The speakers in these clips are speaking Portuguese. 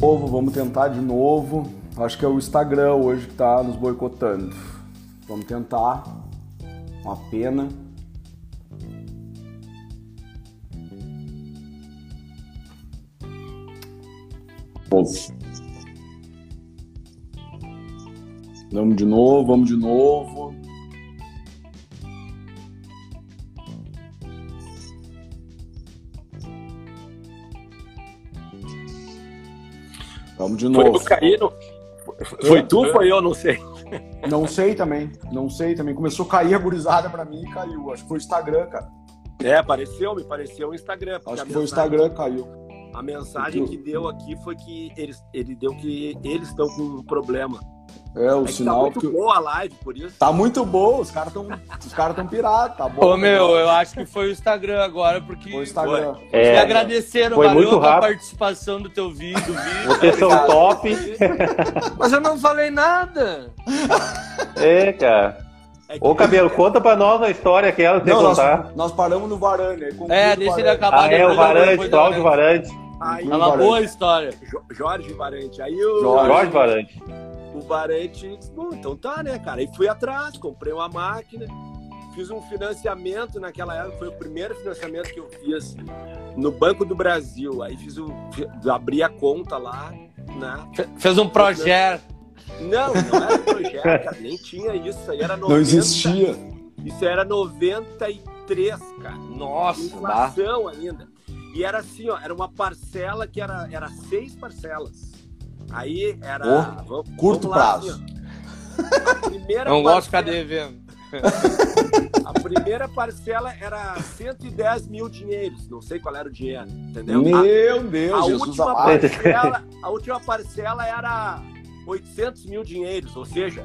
novo, vamos tentar de novo. Acho que é o Instagram hoje que tá nos boicotando. Vamos tentar. Uma pena. Vamos de novo, vamos de novo. Vamos de novo. Foi o Caíno? Foi tu ou foi eu? Não sei. Não sei também. Não sei também. Começou a cair a gurizada pra mim e caiu. Acho que foi o Instagram, cara. É, apareceu, me pareceu o Instagram. Acho que foi o Instagram que caiu. A mensagem que deu aqui foi que eles, ele deu que eles estão com um problema. É, o É que tá sinal muito que. boa a live, por isso. Tá muito bom, os caras estão os cara tão pirados, tá bom. Ô, meu, eu acho que foi o Instagram agora, porque Foi o Instagram. me É, agradeceram, foi valeu muito a rápido. participação do teu vídeo. do vídeo. Vocês são top. Mas eu não falei nada. É, cara. É que Ô, Cabelo, conta pra nós a história que você Não, nós, contar. nós paramos no Varane. aí conclui É, deixa ele acabar. Ah, é, o Varante, Cláudio Varante. Aí, É uma boa história. Jo- Jorge Varante. Aí o Jorge. Jorge Varante. O Varante bom, então tá, né, cara? Aí fui atrás, comprei uma máquina, fiz um financiamento naquela época, foi o primeiro financiamento que eu fiz no Banco do Brasil. Aí fiz o. abri a conta lá, né? Fe- Fez um projeto. Não, não era projeto, cara, nem tinha isso. Aí era 90, Não existia. Isso era 93, cara. Nossa, inflação ainda. E era assim, ó, era uma parcela que era, era seis parcelas. Aí era. Oh, vamos- curto vamos lá, prazo. assim, Não gosto de ficar devendo. A primeira parcela era 110 mil dinheiros. Não sei qual era o dinheiro, entendeu? Meu a, Deus, a Jesus última amado. parcela, a última parcela era 800 mil dinheiros, ou seja,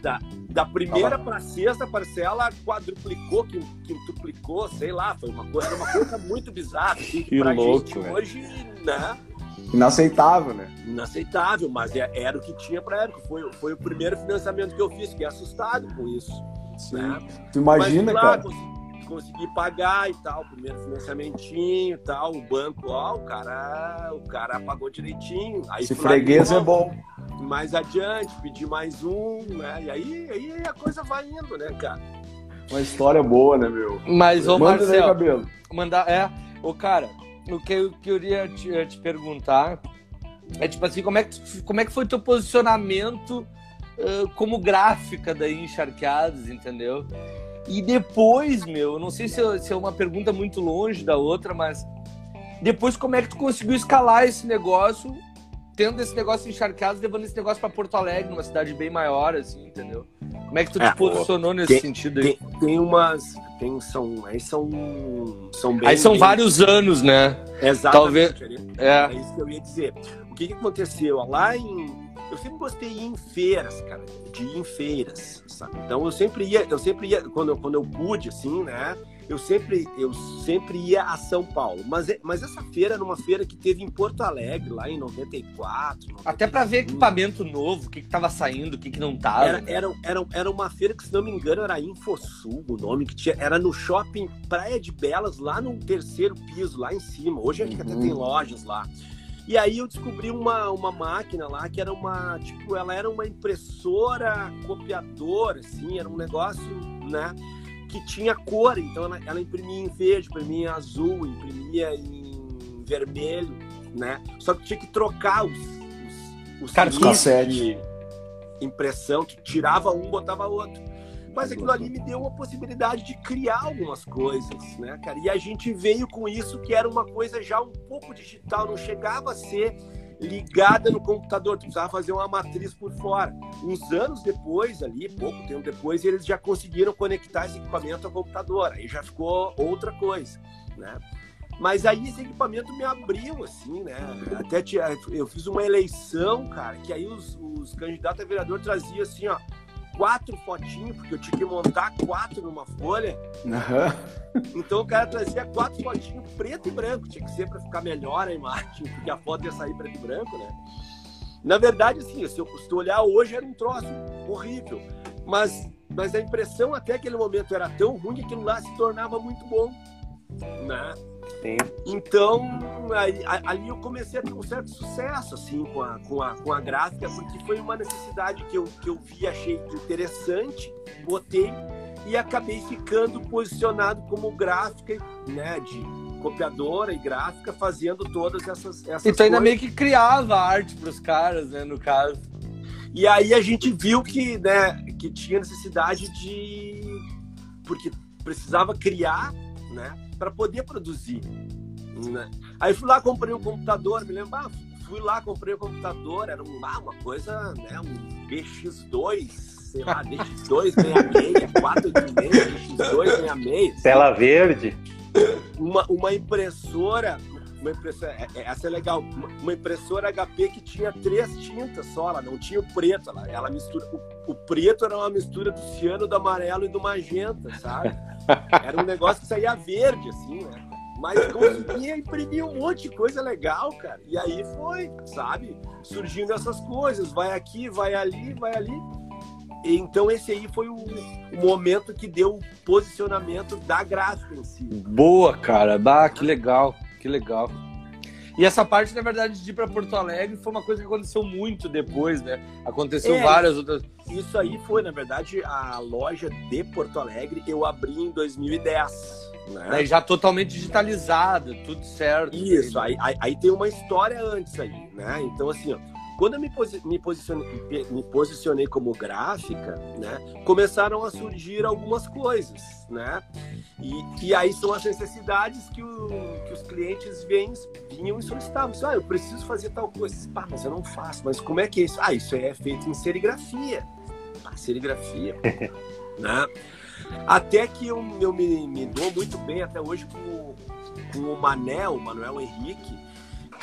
da, da primeira para a sexta parcela quadruplicou, quin- quintuplicou, sei lá, foi uma coisa, era uma coisa muito bizarra. Assim, Que pra louco, gente hoje, né? Inaceitável, né? Inaceitável, mas é- era o que tinha para época. Foi, foi o primeiro financiamento que eu fiz, fiquei assustado com isso. Sim. Né? Tu imagina, Mas, lá, cara? Consegui, consegui pagar e tal, primeiro financiamentinho e tal, o banco, ó, o cara, o cara pagou direitinho. Aí lá freguês é bom. Mais adiante, pedi mais um, né? E aí, aí a coisa vai indo, né, cara? Uma história boa, né, meu? Mas, ô Manda aí, Marcelo, cabelo. mandar. É, ô cara, o que eu queria te, eh, te perguntar é tipo assim, como é que, como é que foi teu posicionamento eh, como gráfica da Encharqueados, entendeu? E depois, meu, eu não sei se, se é uma pergunta muito longe da outra, mas depois como é que tu conseguiu escalar esse negócio, tendo esse negócio encharqueado, levando esse negócio pra Porto Alegre, numa cidade bem maior, assim, entendeu? Como é que tu É, te posicionou nesse tem- sentido aí? Tem, tem umas. Tem, são, aí são. São bem. Aí são bem- vários anos, né? Exatamente. talvez-. É. É isso que eu ia dizer. O que, que aconteceu? Lá em. Eu sempre gostei de ir em feiras, cara. De ir em feiras, sabe? Então eu sempre ia, eu sempre ia, quando, eu- quando eu pude, assim, né? Eu sempre, eu sempre ia a São Paulo. Mas, mas essa feira era uma feira que teve em Porto Alegre, lá em 94. Até pra ver 95. equipamento novo, o que, que tava saindo, o que, que não tava. Era, era, era, era uma feira que, se não me engano, era Infosul, o nome que tinha. Era no shopping Praia de Belas, lá no terceiro piso, lá em cima. Hoje acho que até Uhum. tem lojas lá. E aí eu descobri uma, uma máquina lá que era uma, tipo, ela era uma impressora copiadora, assim, era um negócio, né, que tinha cor, então ela, ela imprimia em verde, imprimia em azul, imprimia em vermelho, né, só que tinha que trocar os, os, os Cassete. de impressão, que tirava um, botava outro. Mas aquilo ali me deu uma possibilidade de criar algumas coisas, né, cara? E a gente veio com isso que era uma coisa já um pouco digital, não chegava a ser ligada no computador, tu precisava fazer uma matriz por fora. Uns anos depois, ali, pouco tempo depois, eles já conseguiram conectar esse equipamento ao computador. Aí já ficou outra coisa, né? Mas aí esse equipamento me abriu, assim, né? Até eu fiz uma eleição, cara, que aí os, os candidatos a vereador traziam assim, ó, quatro fotinhos, porque eu tinha que montar quatro numa folha. Aham. Então o cara trazia quatro fotinhos preto e branco. Tinha que ser para ficar melhor a imagem, porque a foto ia sair preto e branco, né? Na verdade, assim, se eu tu olhar hoje era um troço horrível. Mas, mas a impressão até aquele momento era tão ruim que aquilo lá se tornava muito bom. Né? Sim. Então, aí- ali eu comecei a ter um certo sucesso, assim, com a, com a, com a gráfica, porque foi uma necessidade que eu, que eu vi, achei interessante, botei e acabei ficando posicionado como gráfica, né, de copiadora e gráfica, fazendo todas essas, essas E tu ainda coisas. meio que criava arte pros caras, né, no caso. E aí a gente viu que, né, que tinha necessidade de. Porque precisava criar, né, para poder produzir. Né? Aí fui lá, comprei um computador, me lembro, ah, fui lá, comprei um computador, era um, ah, uma coisa, né, um BX2, sei lá, DX266, 486, DX266. Tela verde. uma, uma impressora, uma impressora, é- é- essa é legal, uma, impressora HP que tinha três tintas só, ela não tinha o preto, ela, ela mistura, o, o preto era uma mistura do ciano, do amarelo e do magenta, sabe? Era um negócio que saía verde, assim, né? Mas conseguia imprimir um monte de coisa legal, cara. E aí foi, sabe? Surgindo essas coisas, vai aqui, vai ali, vai ali. Então esse aí foi o, o momento que deu o posicionamento da gráfica em si. Boa, cara. Bah, que legal, que legal. E essa parte, na verdade, de ir pra Porto Alegre foi uma coisa que aconteceu muito depois, né? Aconteceu É. várias outras. Isso aí foi, na verdade, a loja de Porto Alegre eu abri em 2010. Né? Né? Já totalmente digitalizada, tudo certo. Isso, aí, aí, aí tem uma história antes aí, né? Então, assim, ó, quando eu me, posi me, posicionei, me posicionei como gráfica, né? Começaram a surgir algumas coisas, né? E, e aí são as necessidades que, o, que os clientes vêm, vinham e solicitavam. Ah, eu preciso fazer tal coisa. Pá, mas eu não faço. Mas como é que é isso? Ah, isso é feito em serigrafia. Pá, serigrafia. né? Até que eu, eu me, me dou muito bem até hoje com, o- com o Mané, o Manuel Henrique.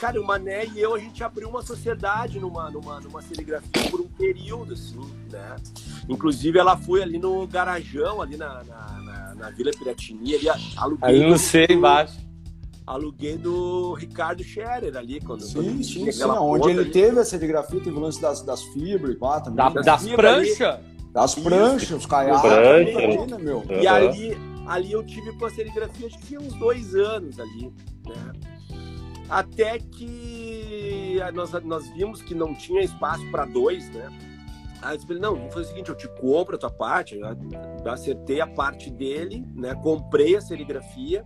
Cara, o Mané e eu, a gente abriu uma sociedade numa, numa, numa serigrafia por um período, assim, né? Inclusive, ela foi ali no Garajão, ali na, na, na- na Vila Piratini, ali, aluguei, Aí eu não do- sei embaixo. aluguei do Ricardo Scherer ali, quando, quando Sim, tinha sim, sim. Onde ele ali. teve a serigrafia, teve o lance das, das fibras e pá, também. Da- Das das ali. pranchas? Das pranchas, os caiaques. Prancha. ali, né, meu? E ali, ali eu tive com a serigrafia, acho que tinha uns dois anos ali, né? Até que nós, nós vimos que não tinha espaço para dois, né? Aí eu falei, não, vamos fazer o seguinte, eu te compro a tua parte, eu acertei a parte dele, né? Comprei a serigrafia,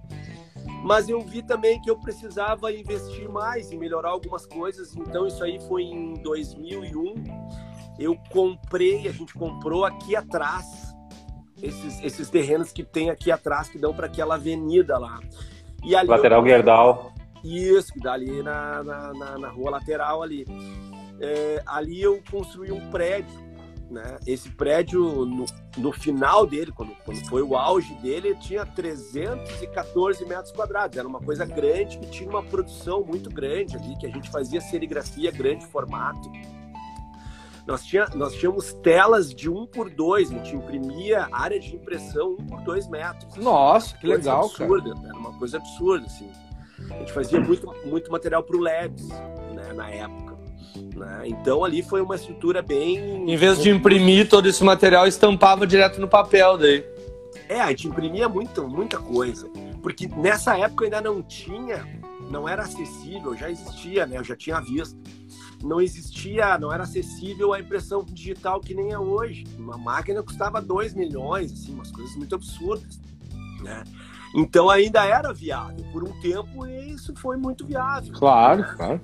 mas eu vi também que eu precisava investir mais em melhorar algumas coisas, então isso aí foi em 2001. Eu comprei, a gente comprou aqui atrás, esses, esses terrenos que tem aqui atrás, que dão para aquela avenida lá. E ali Lateral eu. Isso, que dá ali na, na, na- na rua lateral ali. É, ali eu construí um prédio, né? Esse prédio, no, no final dele, quando, quando foi o auge dele, tinha 314 metros quadrados. Era uma coisa grande que tinha uma produção muito grande ali, que a gente fazia serigrafia grande formato. Nós, tinha, nós tínhamos telas de 1 por 2, a gente imprimia área de impressão 1 por 2 metros. Nossa, que legal, cara. absurda, Era uma coisa absurda, assim. A gente fazia muito, muito material para o Labs, né, na época. né? Então ali foi uma estrutura bem. Em vez de imprimir todo esse material, estampava direto no papel daí. É, a gente imprimia muita, muita coisa. Porque nessa época ainda não tinha, não era acessível, já existia, né? Eu já tinha visto. Não existia, não era acessível a impressão digital que nem é hoje. Uma máquina custava 2 milhões, assim, umas coisas muito absurdas, né? Então ainda era viável. Por um tempo isso foi muito viável. Claro, claro.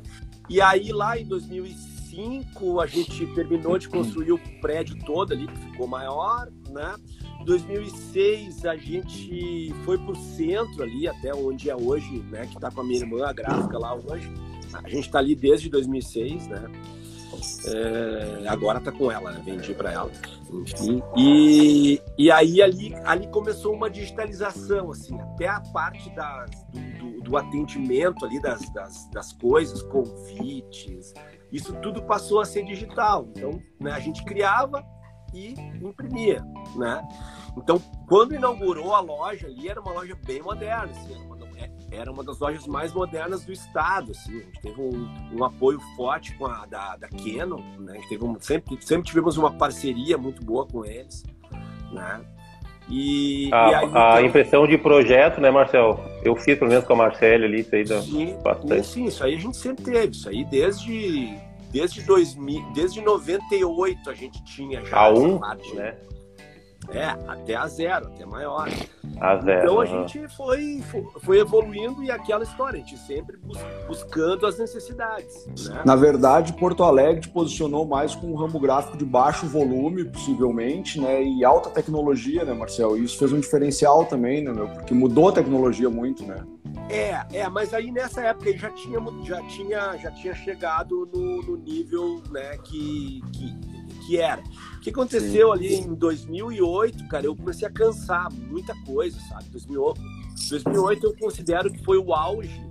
E aí lá em 2005 a gente terminou de construir o prédio todo ali, que ficou maior, né? Em 2006 a gente foi pro centro ali, até onde é hoje, né? Que tá com a minha irmã, a gráfica lá hoje. A gente tá ali desde 2006, né? É, agora tá com ela, né? vendi para ela. Enfim. E, e aí ali, ali começou uma digitalização, assim, até a parte das, do, do, do atendimento ali das, das, das coisas, convites, isso tudo passou a ser digital. Então, né, a gente criava e imprimia, né? Então, quando inaugurou a loja ali, era uma loja bem moderna, assim, era, uma, era uma das lojas mais modernas do estado, assim, a gente teve um, um apoio forte com a da, da Canon, né? Teve um, sempre, sempre tivemos uma parceria muito boa com eles, né? E, A, e aí, a então, impressão de projeto, né, Marcel? eu fiz pelo menos com a Marcele ali, isso aí dá Sim, bastante. sim, isso aí a gente sempre teve. Isso aí desde, desde 2000, desde 98 a gente tinha já. A um, parte. né? É, até a zero, até maior. A zero. Então a gente foi, foi, evoluindo e aquela história, a gente sempre bus- buscando as necessidades. Né? Na verdade, Porto Alegre te posicionou mais com um ramo gráfico de baixo volume, possivelmente, né? E alta tecnologia, né, Marcel? E isso fez um diferencial também, né, meu? Porque mudou a tecnologia muito, né? É, é, mas aí nessa época aí já tinha, já tinha, já tinha chegado no, no nível né, que, que, que era. O que aconteceu ali em 2008, cara, eu comecei a cansar muita coisa, sabe? 2008, 2008 eu considero que foi o auge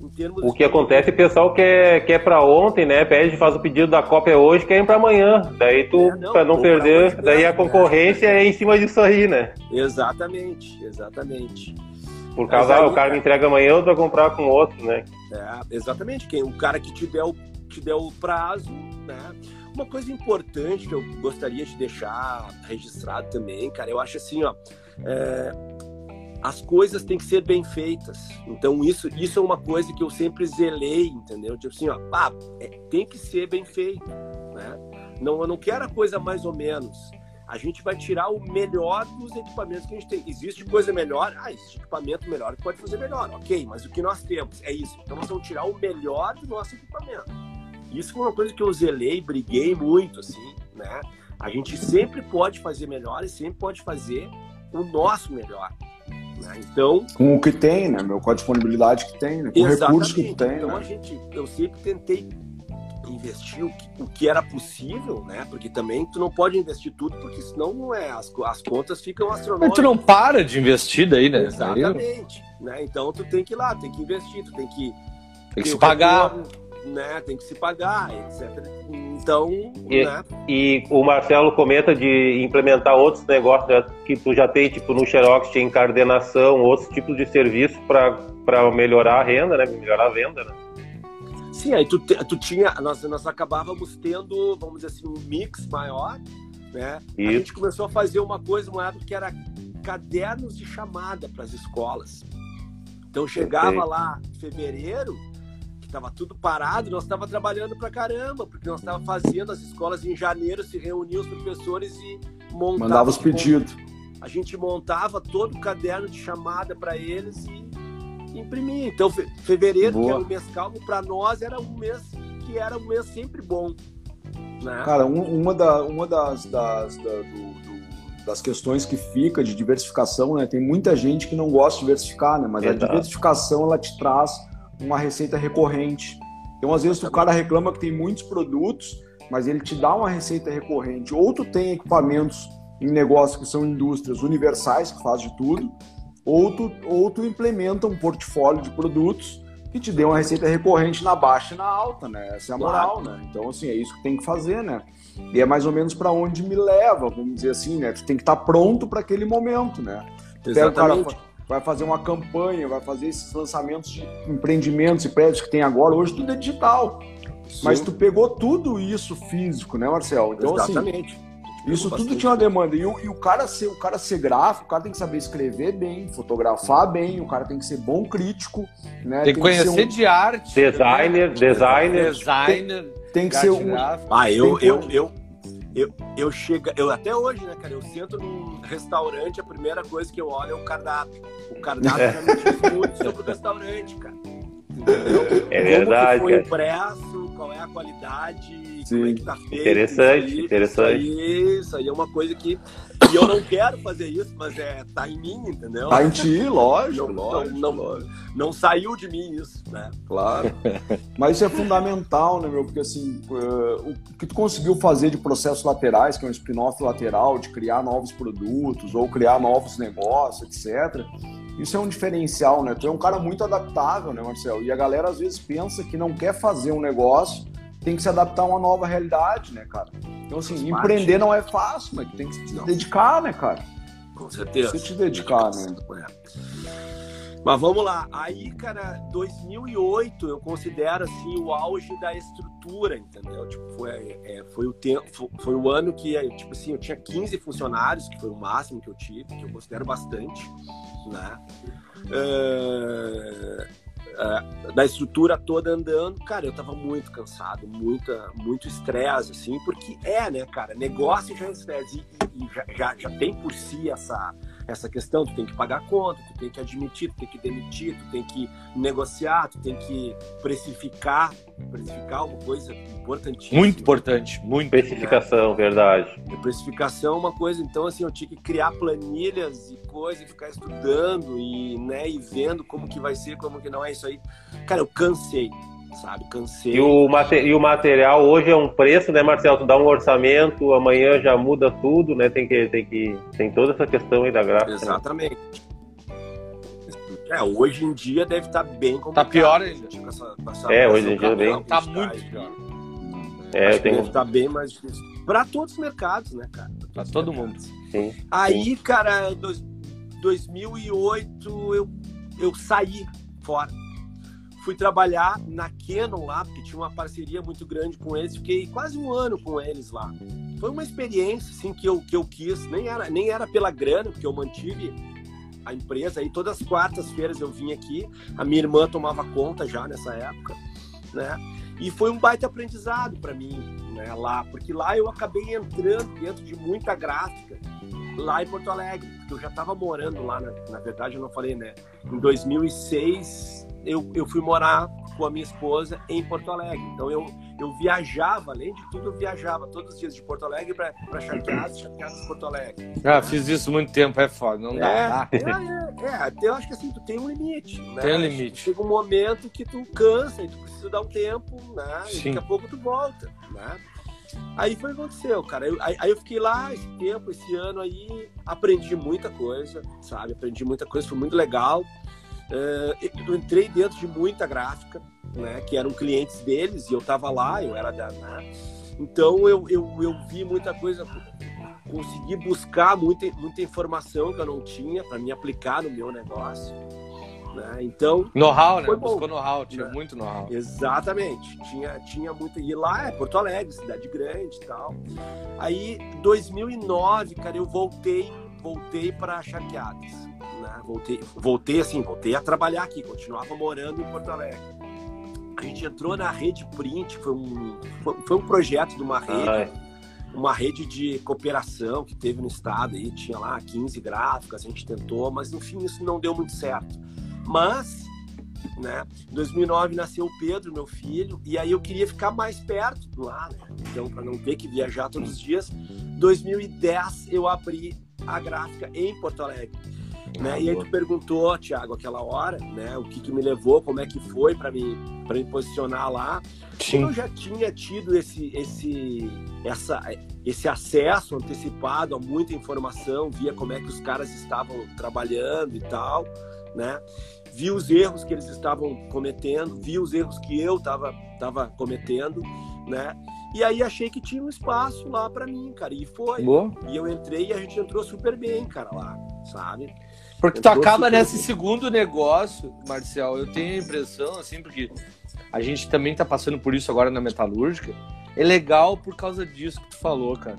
O que acontece, o pessoal quer, quer pra ontem, né? Pede, faz o pedido da cópia hoje, quer ir pra amanhã. Daí tu, É, não, pra não pra perder, hoje daí a né? concorrência é em cima disso aí, né? Exatamente, exatamente. Por causa, aí, o cara cara- me entrega amanhã, eu vou comprar com outro, né? É, exatamente. Quem, o cara que te der o, te der o prazo, né? Uma coisa importante que eu gostaria de deixar registrado também, cara, eu acho assim, ó, é, as coisas têm que ser bem feitas. Então isso, isso é uma coisa que eu sempre zelei, entendeu? Tipo assim, ó, é, tem que ser bem feito, né? Não, eu não quero a coisa mais ou menos. A gente vai tirar o melhor dos equipamentos que a gente tem. Existe coisa melhor? Ah, existe equipamento melhor que pode fazer melhor. Ok, mas o que nós temos é isso. Então nós vamos tirar o melhor do nosso equipamento. Isso foi uma coisa que eu zelei, briguei muito, assim, né? A gente sempre pode fazer melhor e sempre pode fazer o nosso melhor. né? Então, Com o que tem, né, meu? Com a disponibilidade que tem, né? Com o recurso que tem, então a né? gente, eu sempre tentei investir o que, o que era possível, né? Porque também tu não pode investir tudo, porque senão não é, as, as contas ficam Mas astronômicas. tu não para de investir daí, né? Exatamente. Né? Então tu tem que ir lá, tem que investir, tu tem que Tem que se pagar. retorno, né? Tem que se pagar, etc. Então, E- né? E o Marcelo comenta de implementar outros negócios né, que tu já tem, tipo no Xerox, tinha encardenação, outros tipos de serviço para melhorar a renda, né? Melhorar a venda, né? Sim, aí tu, tu tinha, nós, nós acabávamos tendo, vamos dizer assim, um mix maior, né? A Isso. gente começou a fazer uma coisa, uma época que era cadernos de chamada para as escolas. Então chegava Perfeito. lá em fevereiro, estava tudo parado, nós estava trabalhando pra caramba, porque nós estava fazendo as escolas em janeiro, se reuniam os professores e montavam Mandava os pedidos. a gente montava todo o caderno de chamada para eles e imprimia. Então, fe- fevereiro, Boa. que era um mês calmo, para nós era um mês que era um mês sempre bom. Né? Cara, um- uma, da- uma das, das, da- do- do- das questões que fica de diversificação, né? Tem muita gente que não gosta de diversificar, né? Mas a Exato. diversificação, ela te traz uma receita recorrente. Então, às vezes, o cara reclama que tem muitos produtos, mas ele te dá uma receita recorrente. Ou tu tem equipamentos em negócio que são indústrias universais, que faz de tudo, ou tu, ou tu implementa um portfólio de produtos que te dê uma receita recorrente na baixa e na alta, né? Essa é a moral, né? Então, assim, é isso que tem que fazer, né? E é mais ou menos para onde me leva, vamos dizer assim, né? Tu tem que estar pronto para aquele momento, né? Tu pega o cara, Exatamente. Vai fazer uma campanha, vai fazer esses lançamentos de empreendimentos e prédios que tem agora, hoje tudo é digital. Mas Sim, tu pegou tudo isso físico, né, Marcel? Então, assim, exatamente. isso Bastante. tudo tinha uma demanda. E o, e o cara ser, o cara ser gráfico, o cara tem que saber escrever bem, fotografar bem, o cara tem que ser bom crítico, né? Tem que conhecer ser um- de arte. Designer, Designer. designer. Designer. tem que ser um, gráfica. Ah, eu, Tem eu, eu, eu, eu chego, eu até hoje, né, cara? Eu sento num restaurante, a primeira coisa que eu olho é o cardápio. O cardápio já me diz muito sobre o restaurante, cara. Entendeu? É verdade, Como foi cara. impresso, qual é a qualidade, Sim. como é que tá feito. Interessante, isso aí, interessante. Isso aí, isso aí é uma coisa que. E eu não quero fazer isso, mas é, tá em mim, entendeu? Tá em ti, lógico, Não, lógico, não, não, lógico. não saiu de mim isso, né? Claro. Mas isso é fundamental, né, meu? Porque assim, eh, o que tu conseguiu fazer de processos laterais, que é um spin-off lateral, de criar novos produtos ou criar novos negócios, etc. Isso é um diferencial, né? Tu é um cara muito adaptável, né, Marcel? E a galera às vezes pensa que não quer fazer um negócio, tem que se adaptar a uma nova realidade, né, cara? Então, assim, Faz empreender parte. não é fácil, mas tem que se Não. dedicar, né, cara? Com certeza. Te dedicar, né? É. Mas vamos lá. Aí, cara, 2008 eu considero assim o auge da estrutura, entendeu? Tipo, foi, é, foi o tempo, foi o ano que, tipo assim, eu tinha 15 funcionários, que foi o máximo que eu tive, que eu considero bastante, né? uh, uh, da estrutura toda andando, cara, eu tava muito cansado, muita, muito estresse, assim, porque é, né, cara, negócio já é estresse. E, e já, já, já tem por si essa essa questão, tu tem que pagar a conta, tu tem que admitir, tu tem que demitir, tu tem que negociar, tu tem que precificar, precificar uma coisa importantíssima. Muito importante, muito. Precificação, verdade. E precificação é uma coisa, então assim, eu tinha que criar planilhas e coisas, e ficar estudando e, né, e vendo como que vai ser, como que não é isso aí. Cara, eu cansei, sabe? Cansei. E o, e o material hoje é um preço, né, Marcelo? Tu dá um orçamento, amanhã já muda tudo, né? Tem que tem que tem toda essa questão aí da gráfica. Né? Exatamente. Né? É, hoje em dia deve estar tá bem complicado. Tá pior ainda. Com essa, com essa é, hoje em dia bem. Tá muito pior. É, eu tenho... Deve estar tá bem mais difícil. Para todos os mercados, né, cara? Para todo mundo. Sim. Aí, cara, 2008 eu, eu saí fora fui trabalhar na Canon lá, porque tinha uma parceria muito grande com eles, fiquei quase um ano com eles lá. Foi uma experiência assim que eu, que eu quis, nem era, nem era pela grana, porque eu mantive a empresa aí todas as quartas-feiras eu vim aqui, a minha irmã tomava conta já nessa época, né? E foi um baita aprendizado para mim, né, lá, porque lá eu acabei entrando dentro de muita gráfica lá em Porto Alegre, porque eu já estava morando lá, na, na verdade eu não falei, né? Em 2006 eu, eu fui morar com a minha esposa em Porto Alegre. Então eu, eu viajava, além de tudo, eu viajava todos os dias de Porto Alegre para Charqueadas, Charqueadas Porto Alegre. Ah, fiz isso muito tempo, é foda, não dá. É, é, é, é, eu acho que assim, tu tem um limite. Né? Tem um limite. Chega um momento que tu cansa e tu precisa dar um tempo, né? E daqui a pouco tu volta, né? Aí foi o que aconteceu, cara. Eu, aí, aí, eu fiquei lá esse tempo, esse ano aí, aprendi muita coisa, sabe? Aprendi muita coisa, foi muito legal. Uh, eu entrei dentro de muita gráfica, né, que eram clientes deles, e eu estava lá, eu era da. Né, então eu, eu, eu vi muita coisa, consegui buscar muita, muita informação que eu não tinha para me aplicar no meu negócio. Né? Então. Know-how, né? Buscou know-how, tinha né? muito know-how. Exatamente. Tinha, tinha muito. E lá é Porto Alegre, cidade grande e tal. Aí, 2009, cara, eu voltei, voltei para Charqueadas né? Voltei, voltei assim, voltei a trabalhar aqui, continuava morando em Porto Alegre. A gente entrou na rede Print, foi um, foi, um projeto de uma rede, uma rede de cooperação que teve no estado aí, tinha lá 15 gráficas, a gente tentou, mas no fim isso não deu muito certo. Mas né? Em 2009 nasceu o Pedro, meu filho, e aí eu queria ficar mais perto lá, né? Então, para não ter que viajar todos os dias. 2010 eu abri a gráfica em Porto Alegre. Né? E aí tu perguntou, Thiago, aquela hora, né, o que, que me levou, como é que foi para me para me posicionar lá. Sim. Eu já tinha tido esse esse essa esse acesso antecipado a muita informação, via como é que os caras estavam trabalhando e tal, né? Vi os erros que eles estavam cometendo, vi os erros que eu estava tava cometendo, né? E aí achei que tinha um espaço lá para mim, cara, e foi. Boa. E eu entrei e a gente entrou super bem, cara, lá, sabe? Porque tu acaba nesse segundo negócio, Marcial, eu tenho a impressão, assim, porque a gente também tá passando por isso agora na metalúrgica. É legal por causa disso que tu falou, cara.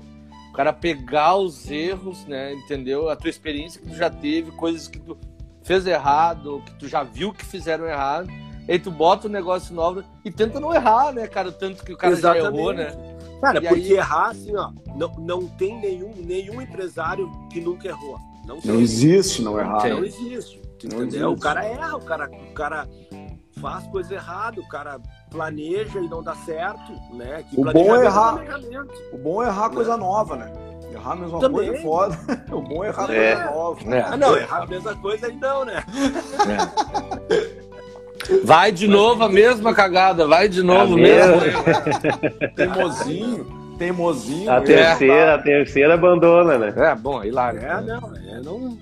O cara pegar os erros, né? Entendeu? A tua experiência que tu já teve, coisas que tu fez errado, que tu já viu que fizeram errado. Aí tu bota um negócio novo e tenta não errar, né, cara? O tanto que o cara Exatamente. já errou, né? Cara, e porque aí... errar, assim, ó, não, não tem nenhum, nenhum empresário que nunca errou. Não, não existe não errar. Não existe. Não existe. O cara erra, o cara, o cara faz coisa errada, o cara planeja e não dá certo, né? Que o bom é errar. O bom é errar né? coisa nova, né? Errar a mesma Também. coisa é foda. O bom é errar é. coisa nova. É. Ah, não, errar a mesma coisa aí não, né? É. Vai de novo a mesma cagada, vai de novo é mesmo. Teimosinho teimosinho. A terceira, a terceira abandona, né? É, bom, aí lá. É, não, é, não.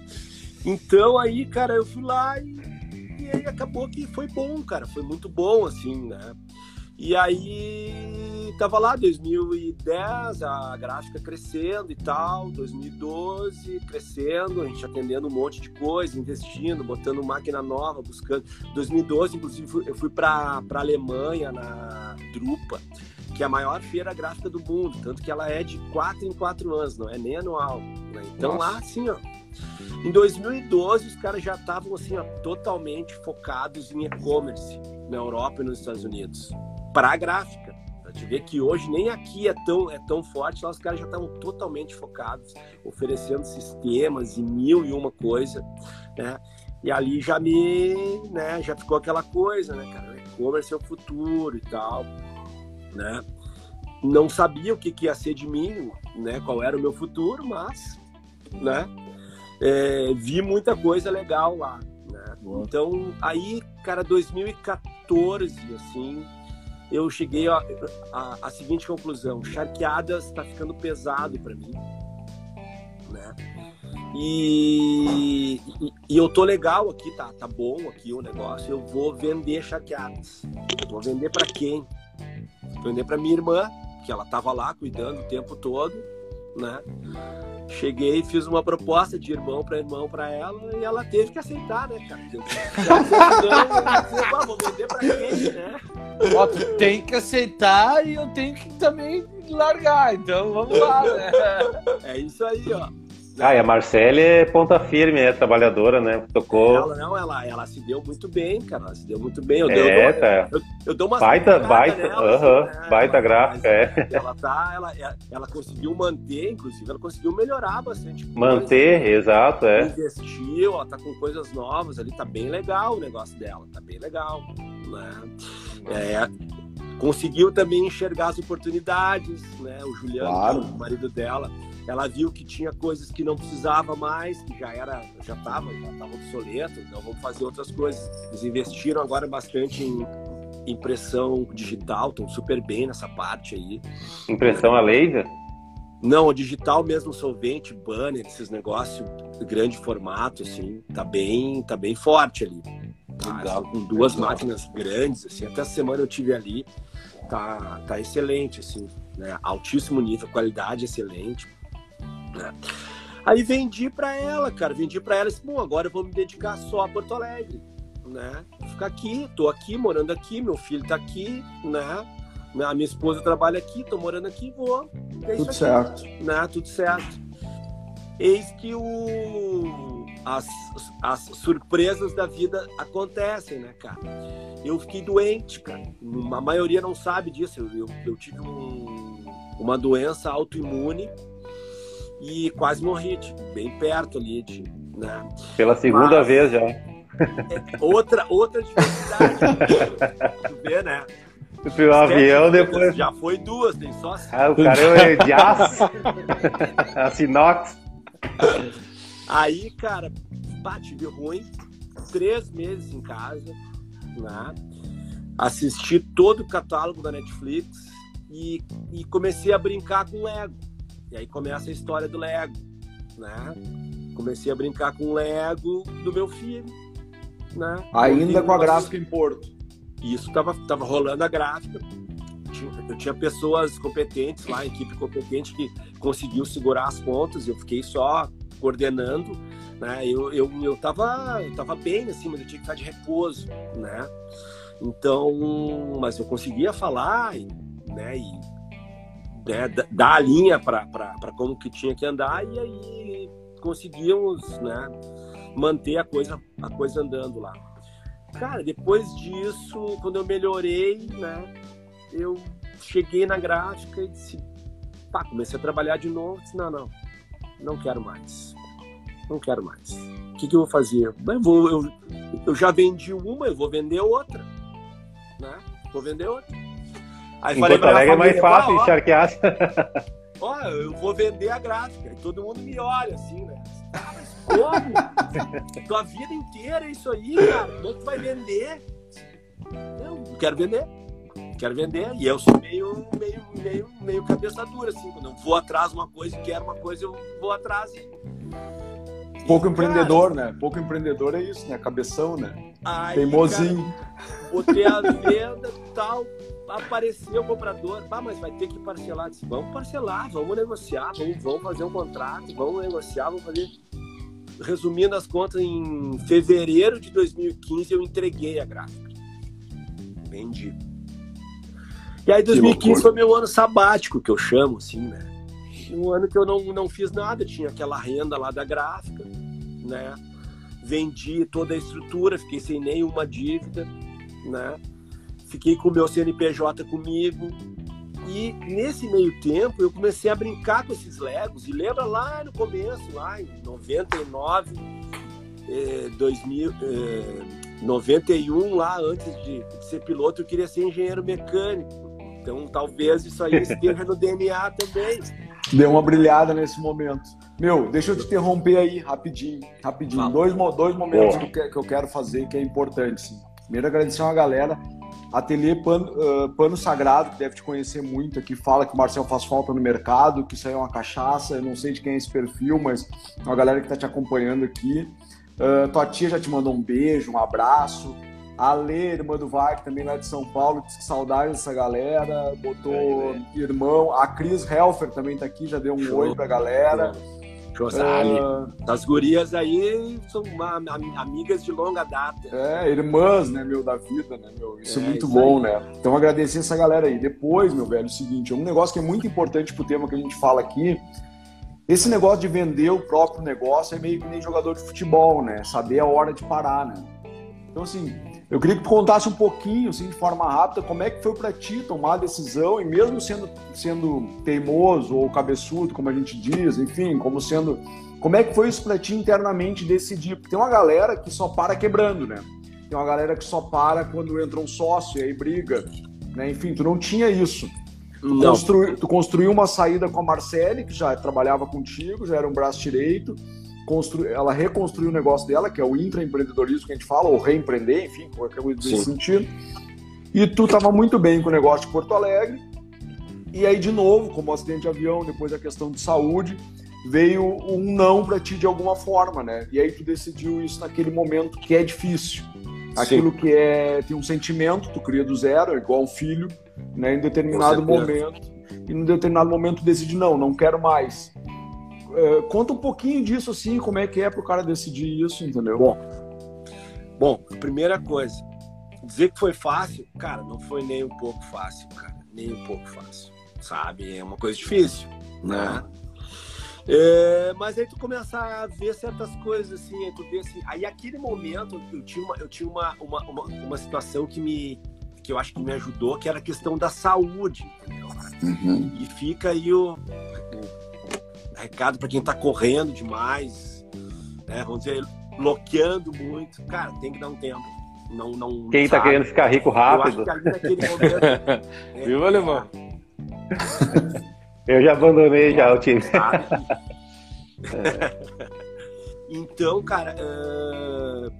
Então aí, cara, eu fui lá e, e aí acabou que foi bom, cara. Foi muito bom, assim, né? E aí tava lá 2010, a gráfica crescendo e tal, 2012 crescendo, a gente atendendo um monte de coisa, investindo, botando máquina nova, buscando. 2012, inclusive, eu fui para a Alemanha na Drupa que é a maior feira gráfica do mundo, tanto que ela é de quatro em quatro anos, não é nem anual. Né? Então Nossa. lá, assim, ó, Em 2012, os caras já estavam assim, ó, totalmente focados em e-commerce na Europa e nos Estados Unidos, para a gráfica. Pra te ver que hoje nem aqui é tão, é tão forte, lá os caras já estavam totalmente focados, oferecendo sistemas e mil e uma coisa, né? E ali já me, né, já ficou aquela coisa, né, cara? E-commerce é o futuro e tal, né? Não sabia o que, que ia ser de mim, né? Qual era o meu futuro, mas, né? É, vi muita coisa legal lá. Né? Então, aí, cara, 2014, assim, eu cheguei à seguinte conclusão: charqueadas está ficando pesado para mim, né? E, e, e, eu tô legal aqui, tá, tá bom aqui o negócio. Eu vou vender charqueadas. Eu vou vender para quem? Vou vender para minha irmã, que ela tava lá cuidando o tempo todo, né? Cheguei, fiz uma proposta de irmão para irmão para ela e ela teve que aceitar, né, cara? Já vou vender para quem, né? Ó, tu tem que aceitar e eu tenho que também largar, então vamos lá, né? É isso aí, ó. Ah, e a Marcele é ponta firme, é trabalhadora, né? Tocou. Ela não, ela, ela se deu muito bem, cara. Ela se deu muito bem. Eu, é, dou, eu, tá. eu, eu dou uma baita, baita, nela, uh -huh, assim, né? baita ela, gráfica, é. Ela tá, ela, ela conseguiu manter, inclusive, ela conseguiu melhorar bastante. Manter, coisa, exato, é. Investiu, ela tá com coisas novas ali, tá bem legal o negócio dela, tá bem legal, né? É, conseguiu também enxergar as oportunidades, né? O Juliano, claro. o marido dela ela viu que tinha coisas que não precisava mais, que já era, já estava, já estava obsoleto, então vamos fazer outras coisas. Eles investiram agora bastante em impressão digital, estão super bem nessa parte aí. Impressão a laser? Não, o digital mesmo, solvente, banner, esses negócios grande formato, assim, tá bem, tá bem forte ali. Tá, com duas Legal. máquinas grandes, assim, até a semana eu tive ali, tá, tá excelente, assim, né? Altíssimo nível, qualidade excelente. Né? Aí vendi para ela, cara, vendi para ela, disse, bom, agora eu vou me dedicar só a Porto Alegre, né? Ficar aqui, tô aqui, morando aqui, meu filho tá aqui, né? A minha esposa trabalha aqui, tô morando aqui, vou. É Tudo certo. Né? Tudo certo. Eis que o... as, as surpresas da vida acontecem, né, cara? Eu fiquei doente, cara. A maioria não sabe disso. Eu, eu, eu tive um, uma doença autoimune e quase morri, tipo, bem perto ali, de, né? Pela segunda Mas, vez já. É, outra, outra dificuldade, tu vê, né? O avião depois. Já foi duas, tem só. Ah, o cara é de aço. a sinox. Aí, cara, bate de ruim, três meses em casa, né? Assisti todo o catálogo da Netflix e, e comecei a brincar com Lego. E aí começa a história do Lego, né? Comecei a brincar com o Lego do meu filho, né? Ainda com a gráfica em Porto. Isso tava, tava rolando a gráfica. Eu tinha pessoas competentes lá, equipe competente que conseguiu segurar as pontas. Eu fiquei só coordenando, né? Eu, eu, eu, tava, eu tava bem, assim, mas eu tinha que estar de repouso, né? Então, mas eu conseguia falar, né? E né, dar a linha para como que tinha que andar e aí conseguíamos né, manter a coisa, a coisa andando lá. Cara, depois disso, quando eu melhorei, né, eu cheguei na gráfica e disse, pá, comecei a trabalhar de novo, disse, não, não, não quero mais, não quero mais. O que, que eu vou fazer? Eu, vou, eu, eu já vendi uma, eu vou vender outra, né? Vou vender outra. Aí em Porto Alegre é mais fácil encharquear. Ó, eu vou vender a gráfica. E todo mundo me olha assim, né? Ah, mas como? Tua vida inteira é isso aí, cara. Como é que tu vai vender? Eu quero vender. Quero vender. E eu sou meio, meio, meio, meio cabeça dura, assim. Quando eu vou atrás de uma coisa e quero uma coisa, eu vou atrás e. Pouco e, empreendedor, cara, né? Pouco empreendedor é isso, né? Cabeção, né? Aí, Teimosinho. Cara, botei a venda e tal apareceu o comprador, ah, mas vai ter que parcelar. Disse, vamos parcelar, vamos negociar, vamos, vamos fazer um contrato, vamos negociar, vamos fazer. Resumindo as contas, em fevereiro de 2015 eu entreguei a gráfica. Vendi. E aí 2015 foi meu ano sabático, que eu chamo, assim, né? Um ano que eu não, não fiz nada, tinha aquela renda lá da gráfica né? Vendi toda a estrutura, fiquei sem nenhuma dívida, né? Fiquei com o meu CNPJ comigo. E nesse meio tempo eu comecei a brincar com esses Legos. E lembra lá no começo, lá em 99, eh, 2000, eh, 91, lá antes de, de ser piloto, eu queria ser engenheiro mecânico. Então talvez isso aí esteja no DNA também. Deu uma brilhada nesse momento. Meu, deixa eu te interromper aí rapidinho, rapidinho. Dois, dois momentos que eu, que eu quero fazer que é importante. Sim. Primeiro, agradecer uma galera. Ateliê Pano, uh, Pano Sagrado, que deve te conhecer muito aqui, fala que o Marcel faz falta no mercado, que isso aí é uma cachaça. Eu não sei de quem é esse perfil, mas é uma galera que está te acompanhando aqui. Uh, tua tia já te mandou um beijo, um abraço. A Lê, irmã do Varg, também lá de São Paulo, disse que saudade dessa galera, botou irmão. A Cris Helfer também tá aqui, já deu um Show. oi pra galera. Rosali. Uh, As gurias aí são uma, amigas de longa data. É, irmãs, né, meu, da vida, né, meu? Isso é, é muito isso bom, aí. né? Então agradecer essa galera aí. Depois, meu velho, é o seguinte, um negócio que é muito importante pro tema que a gente fala aqui, esse negócio de vender o próprio negócio é meio que nem jogador de futebol, né? Saber a hora de parar, né? Então, assim, eu queria que tu contasse um pouquinho, assim, de forma rápida, como é que foi para ti tomar a decisão e mesmo sendo, sendo teimoso ou cabeçudo, como a gente diz, enfim, como sendo... Como é que foi isso para ti internamente decidir? Porque tem uma galera que só para quebrando, né? Tem uma galera que só para quando entra um sócio e aí briga, né? Enfim, tu não tinha isso. Tu, construi, tu construiu uma saída com a Marcele, que já trabalhava contigo, já era um braço direito, constru... ela reconstruiu o negócio dela, que é o intraempreendedorismo que a gente fala, ou reempreender, enfim, qualquer coisa desse sentido. E tu estava muito bem com o negócio de Porto Alegre. E aí, de novo, como acidente de avião, depois a questão de saúde, veio um não para ti de alguma forma, né? E aí tu decidiu isso naquele momento que é difícil. Aquilo Sim. que é tem um sentimento, tu cria do zero, é igual um filho, né? Em determinado momento, e em determinado momento decide não, não quero mais. É, conta um pouquinho disso, assim, como é que é para o cara decidir isso, entendeu? Bom, bom, primeira coisa, dizer que foi fácil, cara, não foi nem um pouco fácil, cara, nem um pouco fácil, sabe? É uma coisa difícil, né? É, mas aí tu começa a ver certas coisas assim, aí tu vê assim, aí aquele momento eu tinha uma, eu tinha uma, uma, uma, uma situação que me que eu acho que me ajudou, que era a questão da saúde, entendeu? Uhum. E fica aí o, recado para quem está correndo demais, né? Vamos dizer, bloqueando muito. Cara, tem que dar um tempo. Não, não, quem está querendo ficar rico rápido. Eu acho que naquele momento. é, Viu, alemão? Eu já abandonei já o time. então, cara, uh,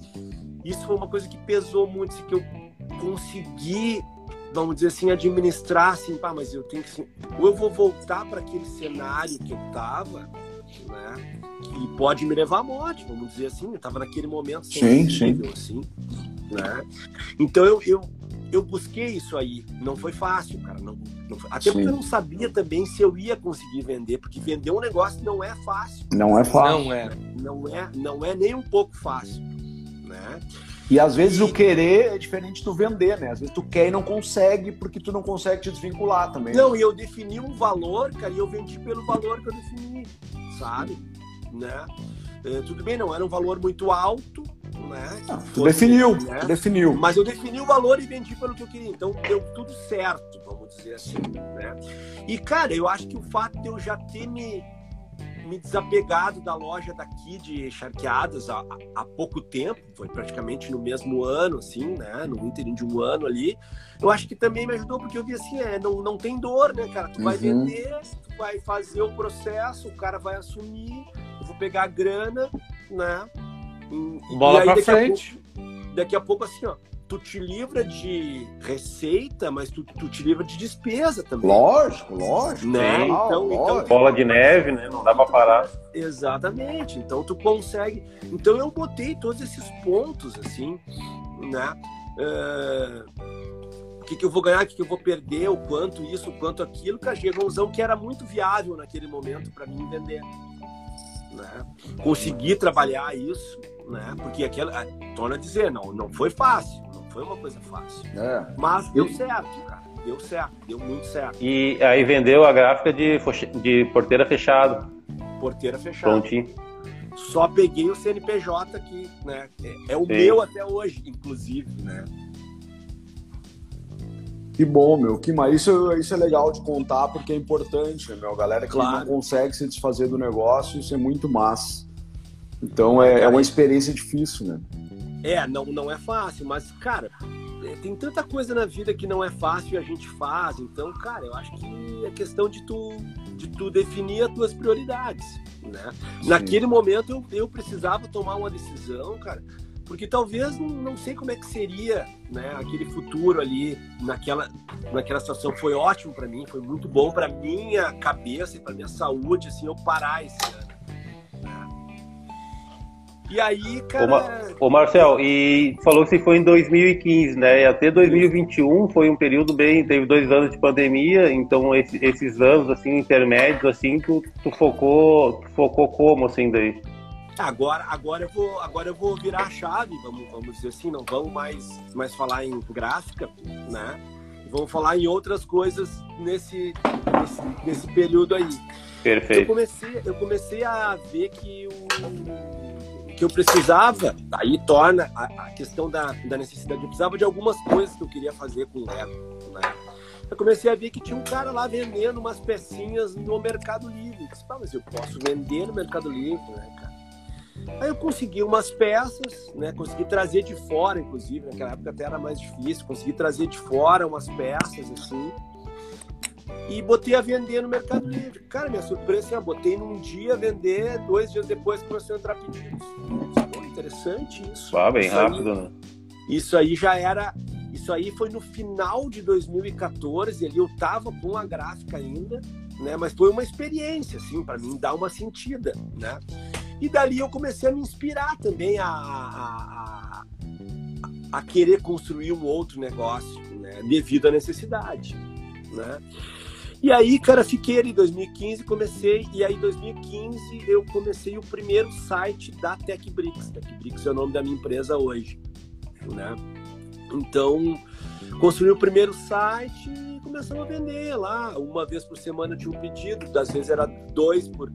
isso foi uma coisa que pesou muito, assim, que eu consegui vamos dizer assim, administrar assim, pá, mas eu tenho que assim, ou eu vou voltar para aquele cenário que eu tava, né? Que pode me levar à morte, vamos dizer assim, eu tava naquele momento sim, sim. assim, né? Então eu, eu, eu busquei isso aí, não foi fácil, cara, não, não foi... até sim. porque eu não sabia também se eu ia conseguir vender, porque vender um negócio não é fácil. Não é fácil. Não é, não é, não é nem um pouco fácil, né? E às vezes o querer é diferente do vender, né? Às vezes tu quer e não consegue porque tu não consegue te desvincular também. Não, e eu defini um valor, cara, e eu vendi pelo valor que eu defini, sabe? Né? É, tudo bem, não era um valor muito alto, né? Ah, tu definiu, né? definiu. Mas eu defini o valor e vendi pelo que eu queria. Então deu tudo certo, vamos dizer assim, né? E, cara, eu acho que o fato de eu já ter me me desapegado da loja daqui de charqueadas há, há pouco tempo, foi praticamente no mesmo ano, assim, né? No ínterim de um ano ali. Eu acho que também me ajudou, porque eu vi assim, é, não, não tem dor, né, cara? Tu vai uhum. vender, tu vai fazer o processo, o cara vai assumir, eu vou pegar a grana, né? E, Bola e aí, pra frente. A pouco, daqui a pouco, assim, ó, tu te livra de receita, mas tu, tu te livra de despesa também. Lógico, lógico. Né? Então, então, lógico. então, Bola de neve, né? Não dá pra parar. Exatamente. Então tu consegue. Então eu botei todos esses pontos, assim, né? Uh... O que, que eu vou ganhar, o que, que eu vou perder, o quanto isso, o quanto aquilo, que chegou um que era muito viável naquele momento para mim vender. Né? Consegui trabalhar isso, né? Porque aquela, torna a dizer, não, não foi fácil foi uma coisa fácil. É. Mas deu certo, cara. Deu certo, deu muito certo. E aí vendeu a gráfica de, de porteira fechada. Porteira fechada. Prontinho. Só peguei o CNPJ aqui, né? É, é o Sim. meu até hoje, inclusive, né? Que bom, meu. Que mais? Isso, isso é legal de contar porque é importante, né, meu. Galera que claro. não consegue se desfazer do negócio, isso é muito massa. Então é, é uma experiência difícil, né? É, não, não é fácil, mas, cara, é, tem tanta coisa na vida que não é fácil e a gente faz. Então, cara, eu acho que é questão de tu, de tu definir as tuas prioridades, né? Naquele momento eu, eu precisava tomar uma decisão, cara, porque talvez não, não sei como é que seria, né, aquele futuro ali naquela naquela situação foi ótimo para mim, foi muito bom para minha cabeça e para minha saúde assim eu parar esse ano. E aí, cara. Ô, Marcel, e falou que foi em 2015, né? E até 2021 foi um período bem. Teve dois anos de pandemia, então esse, esses anos, assim, intermédios, assim, tu, tu focou, tu focou como, assim, daí? Agora, agora, eu vou, agora eu vou virar a chave, vamos, vamos dizer assim, não vamos mais, mais falar em gráfica, né? Vamos falar em outras coisas nesse, nesse, nesse período aí. Perfeito. Eu comecei, eu comecei a ver que o que eu precisava, aí torna a, a, questão da, da necessidade. Eu precisava de algumas coisas que eu queria fazer com o Lego. Né? Eu comecei a ver que tinha um cara lá vendendo umas pecinhas no Mercado Livre. Eu disse, mas eu posso vender no Mercado Livre, né, cara? Aí eu consegui umas peças, né? Consegui trazer de fora, inclusive, naquela época até era mais difícil, consegui trazer de fora umas peças, assim e botei a vender no Mercado Livre. Cara, minha surpresa é, eu botei num dia vender, dois dias depois começou a entrar pedidos. Pô, interessante isso. Ah, bem isso rápido, aí, né? Isso aí já era. Isso aí foi no final de 2014, ali eu tava com a gráfica ainda, né? Mas foi uma experiência, assim, para mim dar uma sentida, né? E dali eu comecei a me inspirar também a, a, a, a querer construir um outro negócio, né? Devido à necessidade, né? E aí, cara, fiquei ali em 2015, comecei, e aí em 2015 eu comecei o primeiro site da TechBricks. TechBricks é o nome da minha empresa hoje, né? Então, construí o primeiro site e começamos a vender lá. Uma vez por semana tinha um pedido, às vezes era dois por,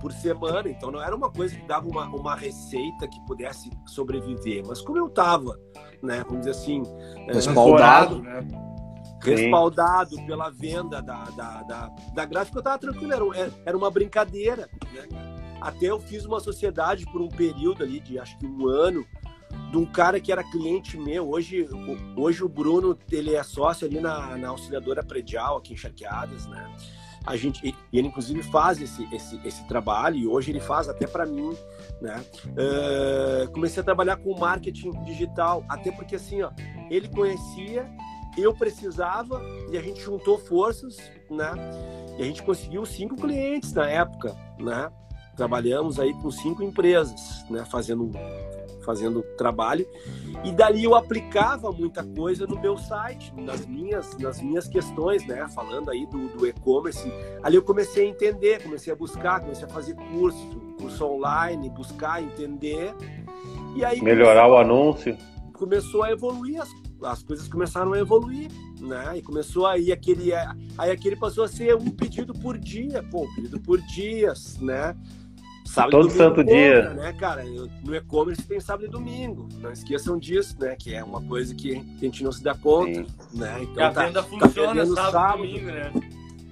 por semana, então não era uma coisa que dava uma, uma receita que pudesse sobreviver. Mas como eu tava, né, vamos dizer assim, respaldado, né? Respaldado Sim. pela venda da, da, da, da gráfica, eu estava tranquilo, era, era uma brincadeira. Né? Até eu fiz uma sociedade por um período ali de acho que um ano, de um cara que era cliente meu. Hoje, hoje o Bruno ele é sócio ali na, na auxiliadora predial aqui em Charqueadas, né? A gente, e ele inclusive faz esse, esse, esse trabalho e hoje ele faz até para mim, né? Uh, comecei a trabalhar com marketing digital, até porque assim, ó, ele conhecia eu precisava e a gente juntou forças, né? E a gente conseguiu cinco clientes na época, né? Trabalhamos aí com cinco empresas, né? Fazendo fazendo trabalho e dali eu aplicava muita coisa no meu site, nas minhas nas minhas questões, né? Falando aí do, do e-commerce, ali eu comecei a entender, comecei a buscar, comecei a fazer curso, curso online, buscar entender e aí melhorar o anúncio começou a evoluir as as coisas começaram a evoluir, né? E começou aí aquele, aí aquele passou a ser um pedido por dia, pô, um pedido por dias, né? Sábado Todo santo compra, dia, né, cara? No e-commerce tem sábado e domingo. Não esqueçam disso, né? Que é uma coisa que a gente não se dá conta, Sim. né? Então a tá, venda tá funciona sábado, sábado e domingo, né?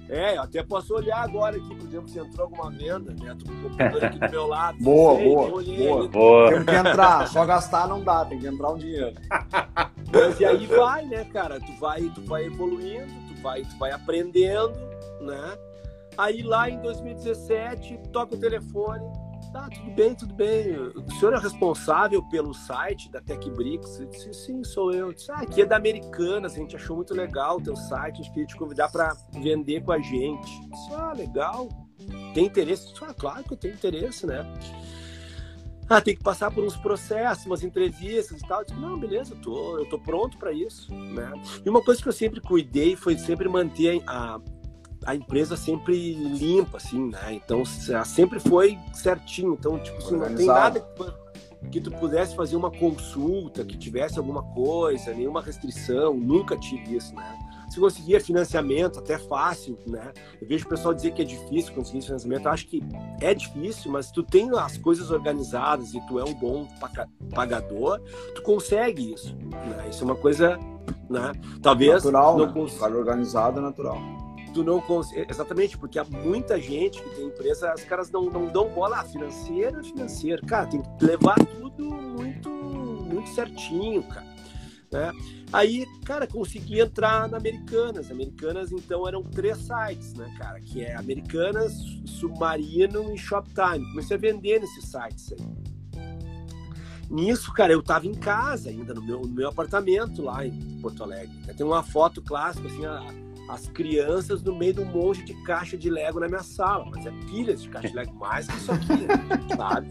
É, eu até posso olhar agora aqui, por exemplo, se entrou alguma venda, né? Tô com o computador aqui do meu lado. boa, sei, boa, boa, boa. Tem que entrar, só gastar não dá, tem que entrar um dinheiro. Mas e aí vai, né, cara? Tu vai, tu vai evoluindo, tu vai, tu vai aprendendo, né? Aí lá em 2017, toca o telefone, Tá, tudo bem, tudo bem. O senhor é responsável pelo site da TechBricks? Eu disse, sim, sou eu. eu disse, ah, aqui é da Americanas, a gente achou muito legal o teu site, a gente queria te convidar para vender com a gente. Eu disse, ah, legal. Tem interesse? disse, ah, claro que eu tenho interesse, né? Ah, tem que passar por uns processos, umas entrevistas e tal. Eu disse, não, beleza, eu tô, eu tô pronto para isso, né? E uma coisa que eu sempre cuidei foi sempre manter a, a empresa sempre limpa, assim, né? Então sempre foi certinho. Então, tipo assim, não tem nada. que tu pudesse fazer uma consulta, que tivesse alguma coisa, nenhuma restrição, nunca tive isso, né? Se conseguia financiamento, até fácil, né? Eu vejo o pessoal dizer que é difícil conseguir financiamento, eu acho que é difícil, mas tu tem as coisas organizadas e tu é um bom pagador, tu consegue isso, né? Isso é uma coisa, né? Talvez... Natural, não né? Cons... organizado é natural tu não consegue. Exatamente, porque há muita gente que tem empresa, os caras não, não dão bola. Ah, financeiro é financeiro. Cara, tem que levar tudo muito, muito certinho, cara. Né? Aí, cara, consegui entrar na Americanas. Americanas, então, eram três sites, né, cara? Que é Americanas, Submarino e Shoptime. Comecei a vender nesses sites aí. Nisso, cara, eu tava em casa ainda, no meu, no meu apartamento lá em Porto Alegre. Tem uma foto clássica, assim, a, as crianças no meio de um monte de caixa de Lego na minha sala, mas é pilhas de caixa de Lego mais que isso aqui, sabe?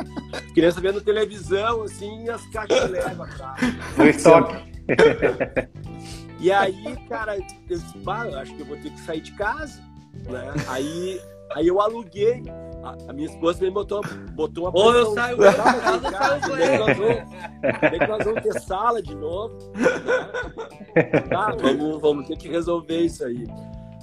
Criança vendo televisão, assim, e as caixas de Lego atrás. No estoque. E aí, cara, eu disse, eu acho que eu vou ter que sair de casa, né? Aí, aí eu aluguei a, minha esposa me botou, botou uma Ou eu saio da casa, saio que nós vamos ter sala de novo. Né? Tá, vamos, vamos ter que resolver isso aí.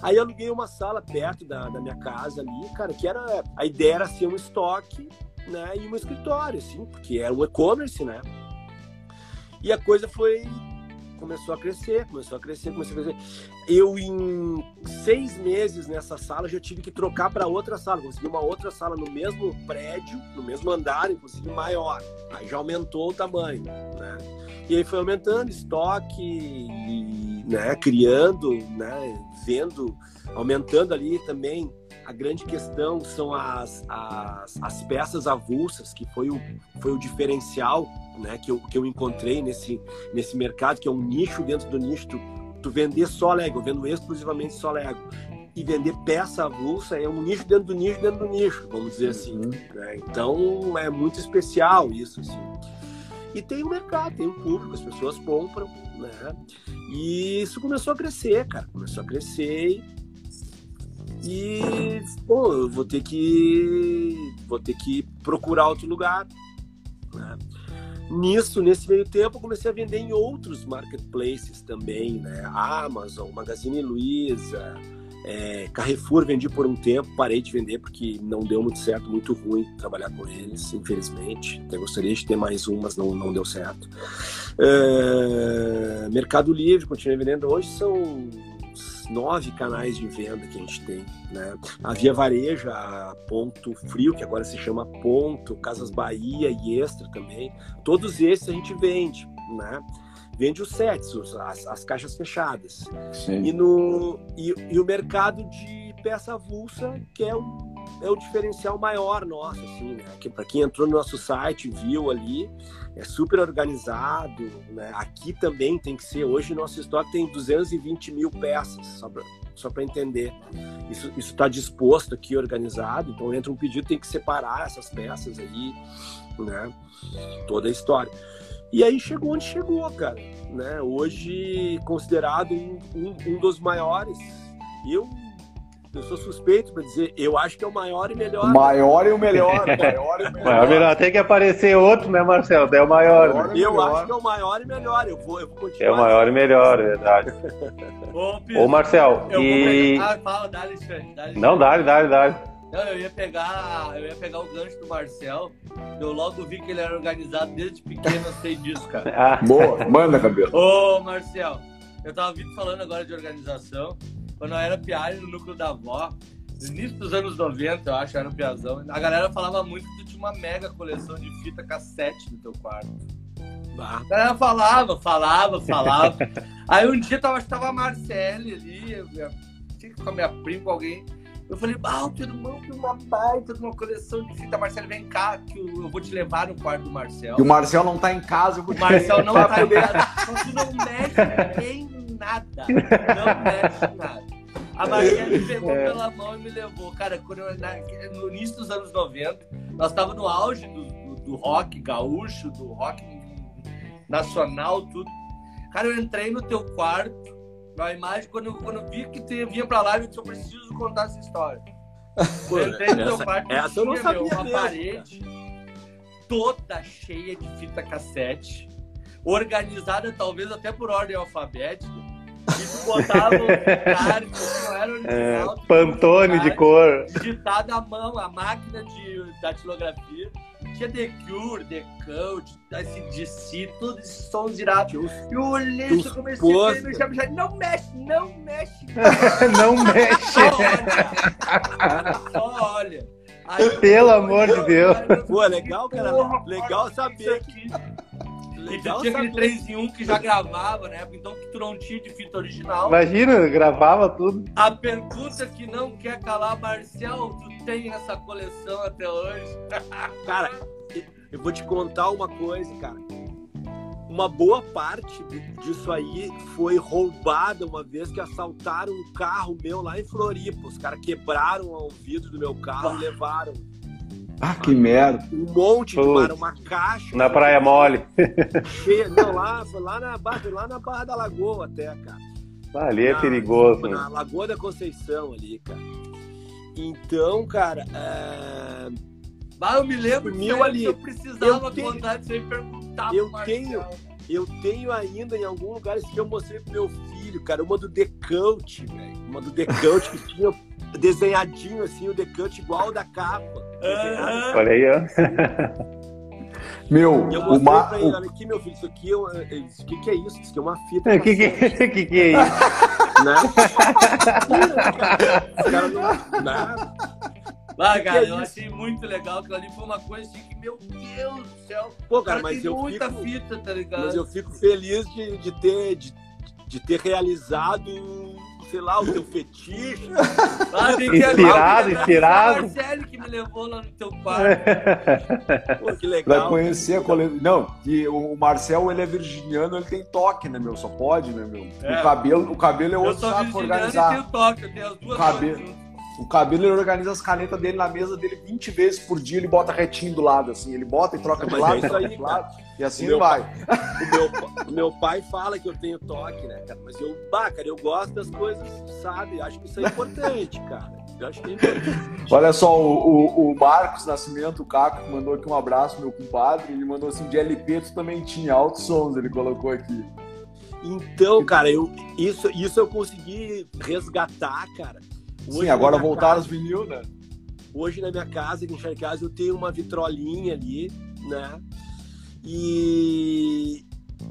Aí eu aluguei uma sala perto da, da minha casa ali, cara, que era. A ideia era ser um estoque, né? E um escritório, assim, porque era um e-commerce, né? E a coisa foi começou a crescer, começou a crescer, começou a crescer. Eu, em seis meses nessa sala, já tive que trocar para outra sala. Consegui uma outra sala no mesmo prédio, no mesmo andar, inclusive maior. Aí já aumentou o tamanho, né? E aí foi aumentando estoque, né, criando, né, vendo, aumentando ali também a grande questão são as, as, as, peças avulsas, que foi o, foi o diferencial né, que, eu, que eu encontrei nesse, nesse mercado, que é um nicho dentro do nicho. Tu, tu vender só Lego, eu vendo exclusivamente só Lego. E vender peça avulsa é um nicho dentro do nicho dentro do nicho, vamos dizer assim. Uhum. Né? Então é muito especial isso. Assim. E tem um mercado, tem um público, as pessoas compram, né? E isso começou a crescer, cara. Começou a crescer e, pô, eu vou ter que. Vou ter que procurar outro lugar. Né? Nisso, nesse meio tempo, eu comecei a vender em outros marketplaces também, né? Amazon, Magazine Luiza, é, Carrefour vendi por um tempo, parei de vender porque não deu muito certo, muito ruim trabalhar com eles, infelizmente. Até gostaria de ter mais um, mas não, não deu certo. É, Mercado Livre, continuei vendendo. Hoje são nove canais de venda que a gente tem. Né? A Via Varejo, a Ponto Frio, que agora se chama Ponto, Casas Bahia e Extra também. Todos esses a gente vende. Né? Vende os sets, as, as caixas fechadas. Sim. E, no, e, e o mercado de peça avulsa, que é o, é o diferencial maior nosso, assim, né? Que para quem entrou no nosso site, viu ali, é super organizado, né? Aqui também tem que ser. Hoje nosso estoque tem 220 mil peças, só para só para entender. Isso está disposto aqui, organizado. Então entra um pedido, tem que separar essas peças aí, né? Toda a história. E aí chegou onde chegou, cara. Né? Hoje considerado um, um, um dos maiores. Eu eu sou suspeito para dizer, eu acho que é o maior e melhor. O maior e o melhor. maior e o melhor. Maior, melhor. Tem que aparecer outro, né, Marcelo? É o maior. maior né? Eu acho que é o maior e melhor. Eu vou, eu vou continuar. É o maior e melhor, é verdade. Ô, Ô Marcel, e... Ah, fala, dá-lhe, Não, dá-lhe, dá-lhe, dá-lhe. Não, eu ia pegar, eu ia pegar o gancho do Marcel. Eu logo vi que ele era organizado desde pequeno, eu sei disso, cara. Ah. Boa, manda, cabelo. Ô, Marcel, eu tava vindo falando agora de organização quando eu era piada no núcleo da avó, no início dos anos 90, eu acho, era um piazão, a galera falava muito que tu tinha uma mega coleção de fita cassete no teu quarto. A galera falava, falava, falava. Aí um dia tava, tava a Marcele ali, eu, tinha com a minha prima, com alguém. Eu falei, ah, o teu irmão tem uma baita de uma coleção de fita. Marcelo, vem cá, que eu, vou te levar no quarto do Marcel. E o Marcel não tá em casa, eu vou te O Marcel não tá em casa. Então tu não mexe em nada. Não mexe em nada. A Maria me pegou é. pela mão e me levou. Cara, eu, na, no início dos anos 90, nós estávamos no auge do, do, do, rock gaúcho, do rock nacional, tudo. Cara, eu entrei no teu quarto, na imagem, quando eu, quando eu vi que tu vinha pra lá, eu disse, eu preciso contar essa história. eu entrei no teu quarto, essa tinha, eu não sabia meu, uma parede toda cheia de fita cassete, organizada talvez até por ordem alfabética. E tu botava um card que não era É, original. tu Pantone de cor. Digitado à mão, a máquina de datilografia. Tinha The Cure, The Code, ACDC, todos esses sons irados. Eu olhei Os isso, eu comecei a pôster. me chamar, não mexe, não mexe. Não mexe. Só olha. Só olha. Aí, Pelo amor de Deus. Pô, legal, cara. Legal saber Isso E Legal tu tinha aquele saber. 3 em 1 que já gravava, né? Então que tu não tinha de fita original. Imagina, gravava tudo. A pergunta que não quer calar, Marcel, tu tem essa coleção até hoje? Cara, eu vou te contar uma coisa, cara. Uma boa parte disso aí foi roubada uma vez que assaltaram um carro meu lá em Floripa. Os caras quebraram o vidro do meu carro e levaram Ah, que merda. um monte de Putz. mar, uma caixa. Na Praia Mole. Cheia. Não, lá, foi lá na, barra, lá na Barra da Lagoa até, cara. Ali é Na- perigoso. né? Na Lagoa da Conceição ali, cara. Então, cara, é, Mas eu me lembro que ali. eu precisava Eu tenho- contar disso aí perguntar Eu tenho- eu tenho ainda em algum lugar isso que eu mostrei pro meu filho, cara, uma do Decote, velho. Uma do Decote que tinha desenhadinho assim, o Decote igual o da capa. Aham. Olha aí, ó. Meu, E eu o, ma... pra ele, o olha aqui, meu filho, isso aqui é, um- é- isso aqui que é isso? Isso aqui é uma fita. O que, que, que, que é isso? né? Os caras não. Né? Ah, Que cara, que é eu isso? achei muito legal. Aquilo ali foi uma coisa assim que, meu Deus do céu. Pô, O cara, cara, mas tem eu muita fico. fita, tá ligado? Mas eu fico feliz de, de ter. De, de ter realizado, sei lá, o teu fetiche. Ah, tem que Inspirado, lembrar inspirado. A Marcele que me levou lá no teu quarto. Pô, que Vai legal. conhecer a coleção. Não, e o Marcel, ele é virginiano, ele tem toque, né, meu? Só pode, né, meu? É. O, cabelo, o cabelo é Eu outro sou saco pra virginiano e tenho toque, eu tenho as duas Cabelo. coisas. O cabelo, ele organiza as canetas dele na mesa dele 20 vezes por dia, ele bota retinho do lado, assim. Ele bota e troca de lado, é troca de lado, e assim meu vai. O meu, o meu pai fala que eu tenho toque, né, cara? Mas eu, bah, cara, eu gosto das coisas, sabe? Acho que isso é importante, cara. Eu acho que é importante. Olha só, o, o- o Marcos Nascimento, o Caco, mandou aqui um abraço, meu compadre. Ele mandou assim: de LP tu também tinha, altos sons, ele colocou aqui. Então, cara, eu, isso, isso eu consegui resgatar, cara. Sim, Hoje na agora voltaram casa- os vinil, né? Hoje na minha casa, aqui em casa, eu tenho uma vitrolinha ali, né? E,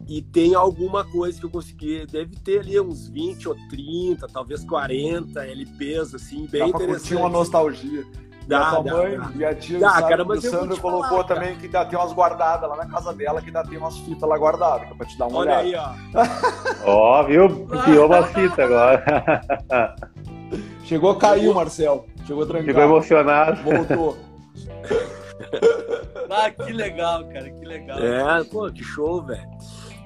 e tem alguma coisa que eu consegui. Deve ter ali uns 20 ou 30, talvez 40 LPs, assim, bem Dá curtir interessante. uma nostalgia. e a Dá, tua dá, mãe dá. e a tia Dá, Sandra, cara, mas Sandra te colocou falar, cara. também que tem umas guardadas lá na casa dela, que ainda tem umas fitas lá guardadas, que é pra te dar uma Olha olhada. aí, ó. Ó, viu? Piou uma fita agora. Chegou, caiu, Marcel. Chegou tranquilo. Ficou emocionado. Voltou. Ah, que legal, cara, que legal. É, pô, que show, velho.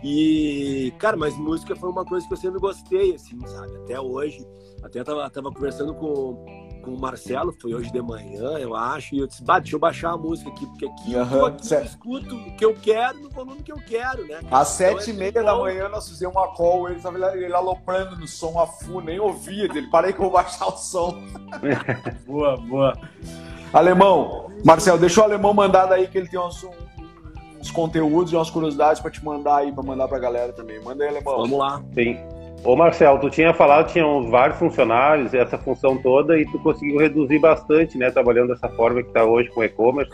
E, cara, mas música foi uma coisa que eu sempre gostei, assim, sabe? Até hoje. Até tava, tava conversando com, com o Marcelo, foi hoje de manhã, eu acho, e eu disse, bah, deixa eu baixar a música aqui, porque aqui, eu, tô Aham, aqui eu escuto o que eu quero no volume que eu quero, né? Às sete e Então, meia da bom. manhã nós fizemos uma call, ele tava ele aloprando no som a full, nem ouvia ele. Parei que eu vou baixar o som. Boa, boa. Alemão, Marcel, deixa o alemão mandar daí que ele tem uns, uns conteúdos e umas curiosidades pra te mandar aí, pra mandar pra galera também. Manda aí, alemão. Vamos lá. Sim. Ô Marcel, tu tinha falado que tinha uns vários funcionários, essa função toda, e tu conseguiu reduzir bastante, né? Trabalhando dessa forma que tá hoje com e-commerce.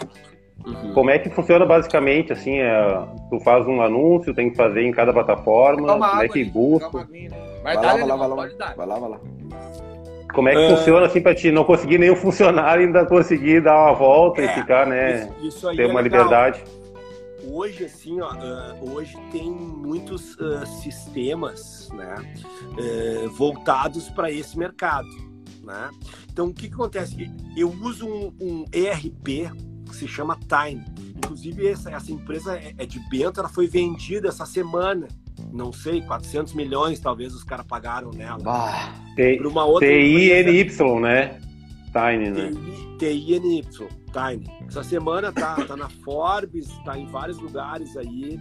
Uhum. Como é que funciona basicamente, assim, é, tu faz um anúncio, tem que fazer em cada plataforma, como é água que aí, busca, né? Vai Vai, lá, vai lá, vai lá. Vai lá, vai lá. como é que É. funciona assim pra ti não conseguir nenhum funcionário e ainda conseguir dar uma volta É, e ficar, né, Isso, isso aí ter é uma legal. liberdade. Hoje, assim, ó, ah, hoje tem muitos ah, sistemas, né, eh, voltados para esse mercado, né? Então, o que, que acontece? Eu uso um, um ERP que se chama Time. Inclusive, essa, essa empresa é, é de Bento, ela foi vendida essa semana. Não sei, 400 milhões talvez os caras pagaram nela. Bah, T- uma outra. T-I-N-Y, né? Tiny, né? TINY, Tiny. Essa semana tá, tá na Forbes, tá em vários lugares aí,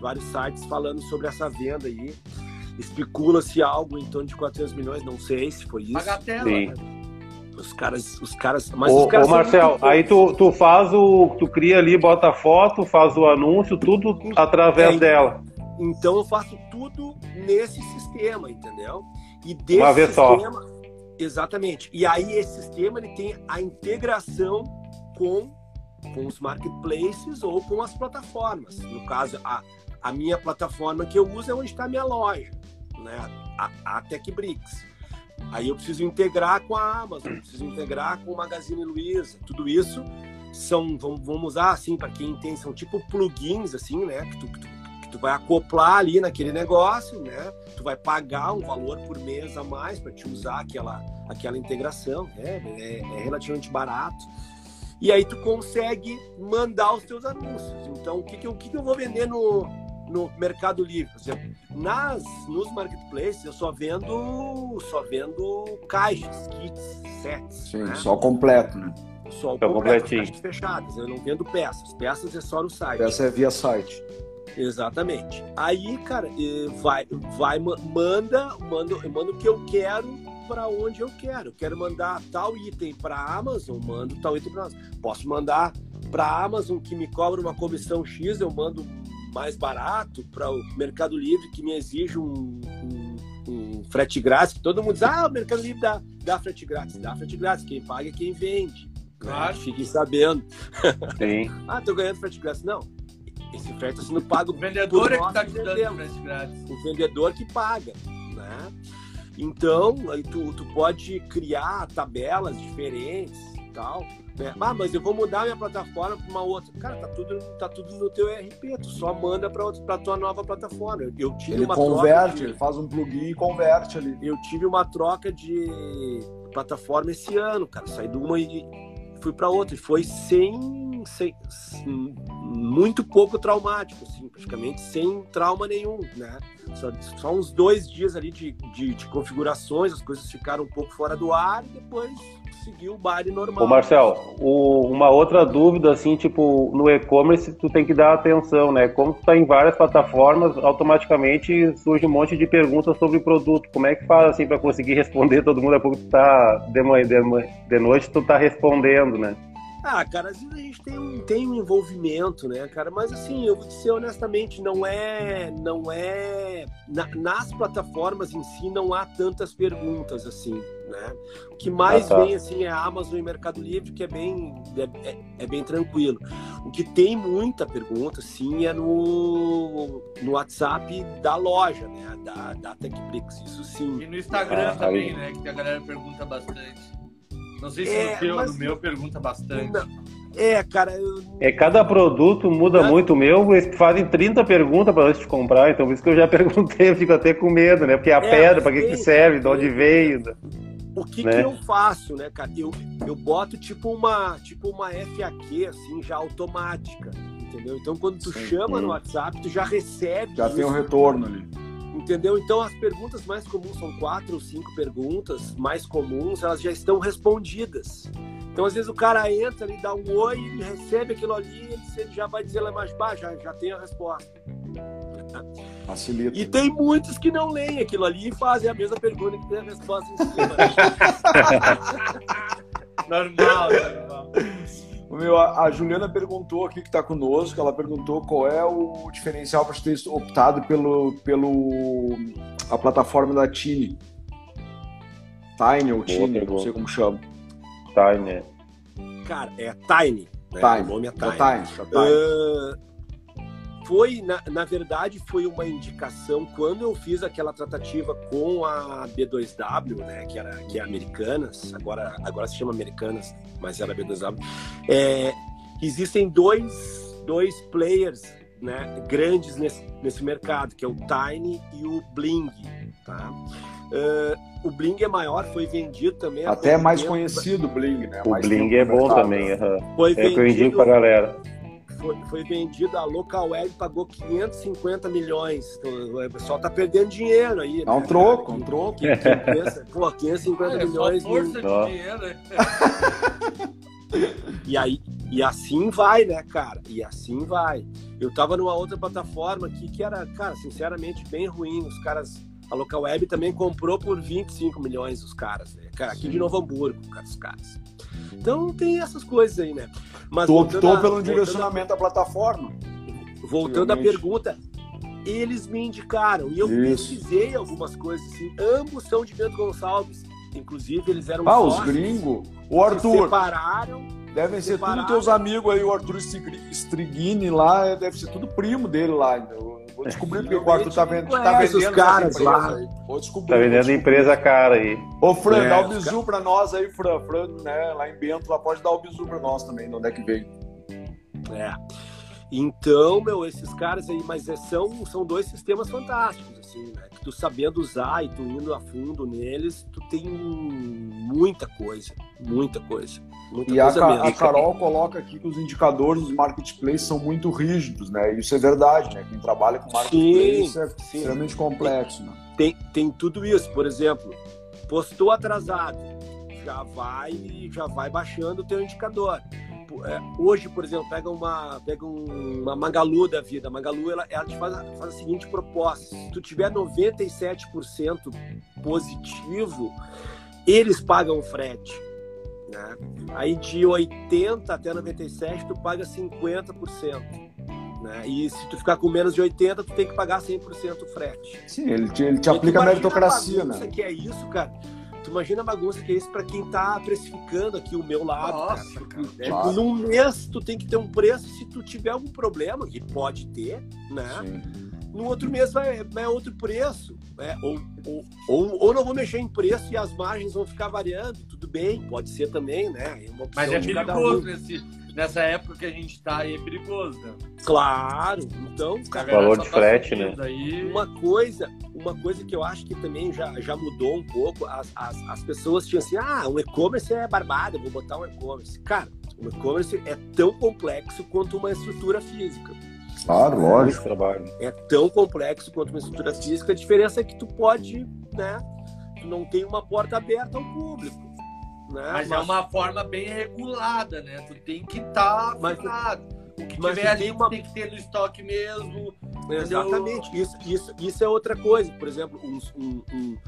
vários sites falando sobre essa venda aí. Especula-se algo em torno de 400 milhões, não sei se foi isso. Pagatela. Sim. né? Os caras, os caras, mas ô, os caras ô Marcel, aí tu, tu faz o, tu cria ali, bota foto, faz o anúncio, tudo através é, dela. Então eu faço tudo nesse sistema, entendeu? E desse Uma vez sistema, só. exatamente. E aí esse sistema ele tem a integração com com os marketplaces ou com as plataformas. No caso, a, a minha plataforma que eu uso é onde está a minha loja, né? a, a TechBricks. Aí eu preciso integrar com a Amazon, preciso integrar com o Magazine Luiza. Tudo isso são, vamos, usar assim, para quem entende, são tipo plugins, assim, né? Que tu, que tu, que tu vai acoplar ali naquele negócio, né? Tu vai pagar um valor por mês a mais para te usar aquela, aquela integração, né? É, é relativamente barato e aí tu consegue mandar os teus anúncios. Então, o que, que, eu, o que, que eu vou vender no, no Mercado Livre? Por exemplo, nas, nos marketplaces eu só vendo só vendo caixas, kits, sets. Sim, né? só completo, né? Só o Só completo, completinho. caixas fechadas. Eu não vendo peças. Peças é só no site. Essa é via site. Exatamente. Aí, cara, eh, vai, vai, ma- manda, manda, eu mando o que eu quero para onde eu quero. Eu quero mandar tal item para Amazon, mando tal item para Amazon. Posso mandar para Amazon que me cobra uma comissão X, eu mando mais barato para o Mercado Livre que me exige um, um, um frete grátis. Todo mundo diz, ah, o Mercado Livre dá, dá frete grátis. Dá frete grátis. Quem paga é quem vende. Claro. Né? Fiquem sabendo. Sim. Ah, tô ganhando frete grátis. Não. Esse frete está sendo pago O vendedor por é que nós tá te dando frete grátis. o vendedor que paga, né? Então, aí tu, tu pode criar tabelas diferentes e tal. Né? Ah, mas eu vou mudar minha plataforma para uma outra. Cara, tá tudo, tá tudo no teu ERP, tu só manda para tua nova plataforma. Eu, tive Ele uma converte, troca ele de, faz um plugin e converte ali. eu tive uma troca de plataforma esse ano, cara. Saí de uma e fui para outra e foi sem, sem, muito pouco traumático, assim, praticamente sem trauma nenhum, né? Só, só uns dois dias ali de, de, de configurações, as coisas ficaram um pouco fora do ar e depois seguiu o baile normal. Ô Marcel, o- uma outra dúvida, assim, tipo, no e-commerce tu tem que dar atenção, né? Como tu tá em várias plataformas, automaticamente surge um monte de perguntas sobre o produto. Como é que faz, assim, para conseguir responder todo mundo? A pouco tu tá de, manhã, de, de noite, tu tá respondendo, né? Ah, cara, às vezes a gente tem um, tem um envolvimento, né, cara? Mas assim, eu vou dizer honestamente, não é. Não é. na- nas plataformas em si não há tantas perguntas assim, né? O que mais Ah, tá. vem assim é a Amazon e Mercado Livre, que é bem, é, é- é bem tranquilo. O que tem muita pergunta, sim, é no, no WhatsApp da loja, né? Da, da TechBricks, isso sim. E no Instagram Ah, também, aí. né? Que a galera pergunta bastante. Não sei se É, no teu, mas- no meu pergunta bastante. Não, É, cara, eu, É, cada produto muda Cada- muito. O meu, eles fazem 30 perguntas para antes de comprar, então por isso que eu já perguntei, eu fico até com medo, né? Porque a É, pedra, para que, que serve, de onde veio. O que, né? que eu faço, né, cara? Eu, eu boto tipo uma, tipo uma FAQ, assim, já automática, entendeu? Então, quando tu Sim. chama no. WhatsApp, tu já recebe Já isso, tem um retorno ali. Entendeu? Então, as perguntas mais comuns, são quatro ou cinco perguntas mais comuns, elas já estão respondidas. Então, às vezes, o cara entra ali, dá um oi, ele recebe aquilo ali, ele, ele já vai dizer lá mais baixo, já, já tem a resposta. Facilita. E tem muitos que não leem aquilo ali e fazem a mesma pergunta que tem a resposta em cima. Normal, normal. O meu, a Juliana perguntou aqui que está conosco, ela perguntou qual é o diferencial para ter optado pelo, pelo a plataforma da Tiny. Tiny ou Tiny, não sei como chama. Né? Cara, é Tiny. Né? Tiny. O nome é É Tiny. Tiny, é Tiny. Ah, foi, na, na verdade, foi uma indicação quando eu fiz aquela tratativa com a B2W, né, que, era, que é Americanas, agora, agora se chama Americanas, mas era B2W. É, existem dois, dois players né, grandes nesse, nesse mercado, que é o Tiny e o Bling. Tá? Ah, o Bling é maior, foi vendido também. Até é mais tempo. conhecido o Bling, né? O Mais Bling é bom também, aham. Foi é o que eu indico vendido- pra galera. Foi, foi vendido, a Local Web pagou 550 milhões. Então, o pessoal tá perdendo dinheiro aí. É um né, troco, cara? um troco. Que, que pensa, pô, 550 É só milhões. força Ó. de dinheiro, né? E aí, e assim vai, né, cara? E assim vai. Eu tava numa outra plataforma aqui que era, cara, sinceramente, bem ruim. Os caras A Local Web também comprou por 25 milhões os caras, né? Cara, aqui Sim. de Novo Hamburgo, cara, os caras. Então tem essas coisas aí, né? Mas Tu optou pelo direcionamento da plataforma. Voltando à pergunta, eles me indicaram e eu Isso. pesquisei algumas coisas assim. Ambos são de Bento Gonçalves. Inclusive, eles eram Ah, os sócios, gringos. O se Arthur, separaram. devem ser separaram. tudo teus amigos aí, o Arthur Strigini lá, deve ser tudo primo dele lá. então Vou descobrir porque o Arthur tá, vend... tá Conhece os vendendo caras lá. aí. Vou descobrir. Tá vendendo empresa cara aí. Ô, Fran, É, dá o bizu pra nós aí, Fran. Fran, né, lá em Bento, lá pode dar o bizu pra nós também, de onde é que veio. É. Então, meu, esses caras aí, mas é- são, são dois sistemas fantásticos, assim, né? Que tu sabendo usar e tu indo a fundo neles, tu tem muita coisa, muita coisa. Muita E a, coisa mesmo. a Carol coloca aqui que os indicadores dos marketplaces são muito rígidos, né? Isso é verdade, né? Quem trabalha com marketplace Sim, é sim. extremamente complexo, né? Tem, tem tudo isso, por exemplo, postou atrasado, já vai já vai baixando o teu indicador. É, Hoje, por exemplo, pega uma pega um- uma Magalu da vida. A Magalu ela, ela te faz, a- faz a seguinte proposta: se tu tiver 97% positivo, eles pagam o frete. Né? Aí de 80 até 97 tu paga 50%. Né? E se tu ficar com menos de 80, tu tem que pagar 100% o frete. Sim, ele te, ele te aplica a meritocracia, né? que é isso, cara? Tu imagina a bagunça que é isso pra quem tá precificando aqui o meu lado, Nossa, cara. cara. Tipo, Claro. num mês tu tem que ter um preço se tu tiver algum problema, que pode ter, né? Sim. No outro mês vai, vai outro preço. Né? Ou, ou, ou, ou não vou mexer em preço e as margens vão ficar variando. Tudo bem, pode ser também, né? É uma opção Mas é perigoso um. nesse, nessa época que a gente tá aí, é perigoso, né? Claro. Então, cara, Valor de tá frete, subindo Aí, Uma coisa, uma coisa que eu acho que também já, já mudou um pouco, as, as, as pessoas tinham assim, ah, o e-commerce é barbada, vou botar um e-commerce. Cara, o e-commerce é tão complexo quanto uma estrutura física. Claro, lógico. trabalho. É tão complexo quanto uma estrutura física. A diferença é que tu pode, né? Tu não tem uma porta aberta ao público. Né? mas, é uma forma bem regulada, né? Tu tem que estar Mas- afinado. O que mas tiver ali uma- tem que ter no estoque mesmo. Exatamente. Isso, isso, isso é outra coisa. Por exemplo, um, um, um,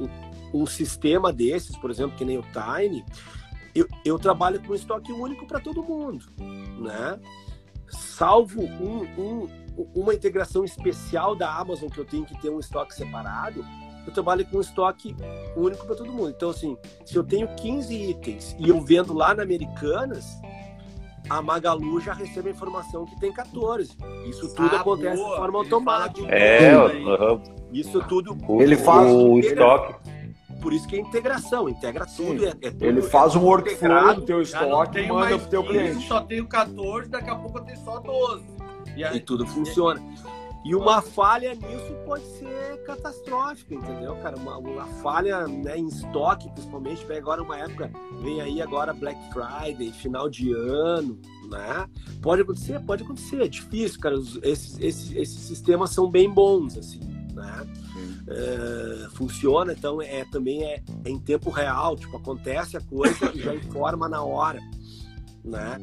um- um sistema desses, por exemplo, que nem o Tiny, eu, eu trabalho com estoque único para todo mundo, né? Salvo um, um- uma integração especial da Amazon que eu tenho que ter um estoque separado, eu trabalho com estoque único para todo mundo. Então, assim, se eu tenho 15 itens e eu vendo lá na Americanas, a Magalu já recebe a informação que tem 14. Isso tudo Ah, acontece boa. de forma automática. É, aham. Isso tudo, o, Ele faz- o ele- estoque. por isso que é integração, integra tudo. É, é tudo Ele faz um é tudo workflow do teu estoque e manda pro teu 15, cliente. só tenho 14, daqui a pouco eu tenho só 12. E aí, e tudo funciona. E uma falha nisso pode ser catastrófica, entendeu, cara? Uma, uma falha né, em estoque, principalmente, pega agora uma época, vem aí agora Black Friday, final de ano, né? Pode acontecer, pode acontecer, é difícil, cara. Esses, esses, esses sistemas são bem bons, assim, né? É, funciona, então é também é, é em tempo real, tipo, acontece a coisa e já informa na hora, né?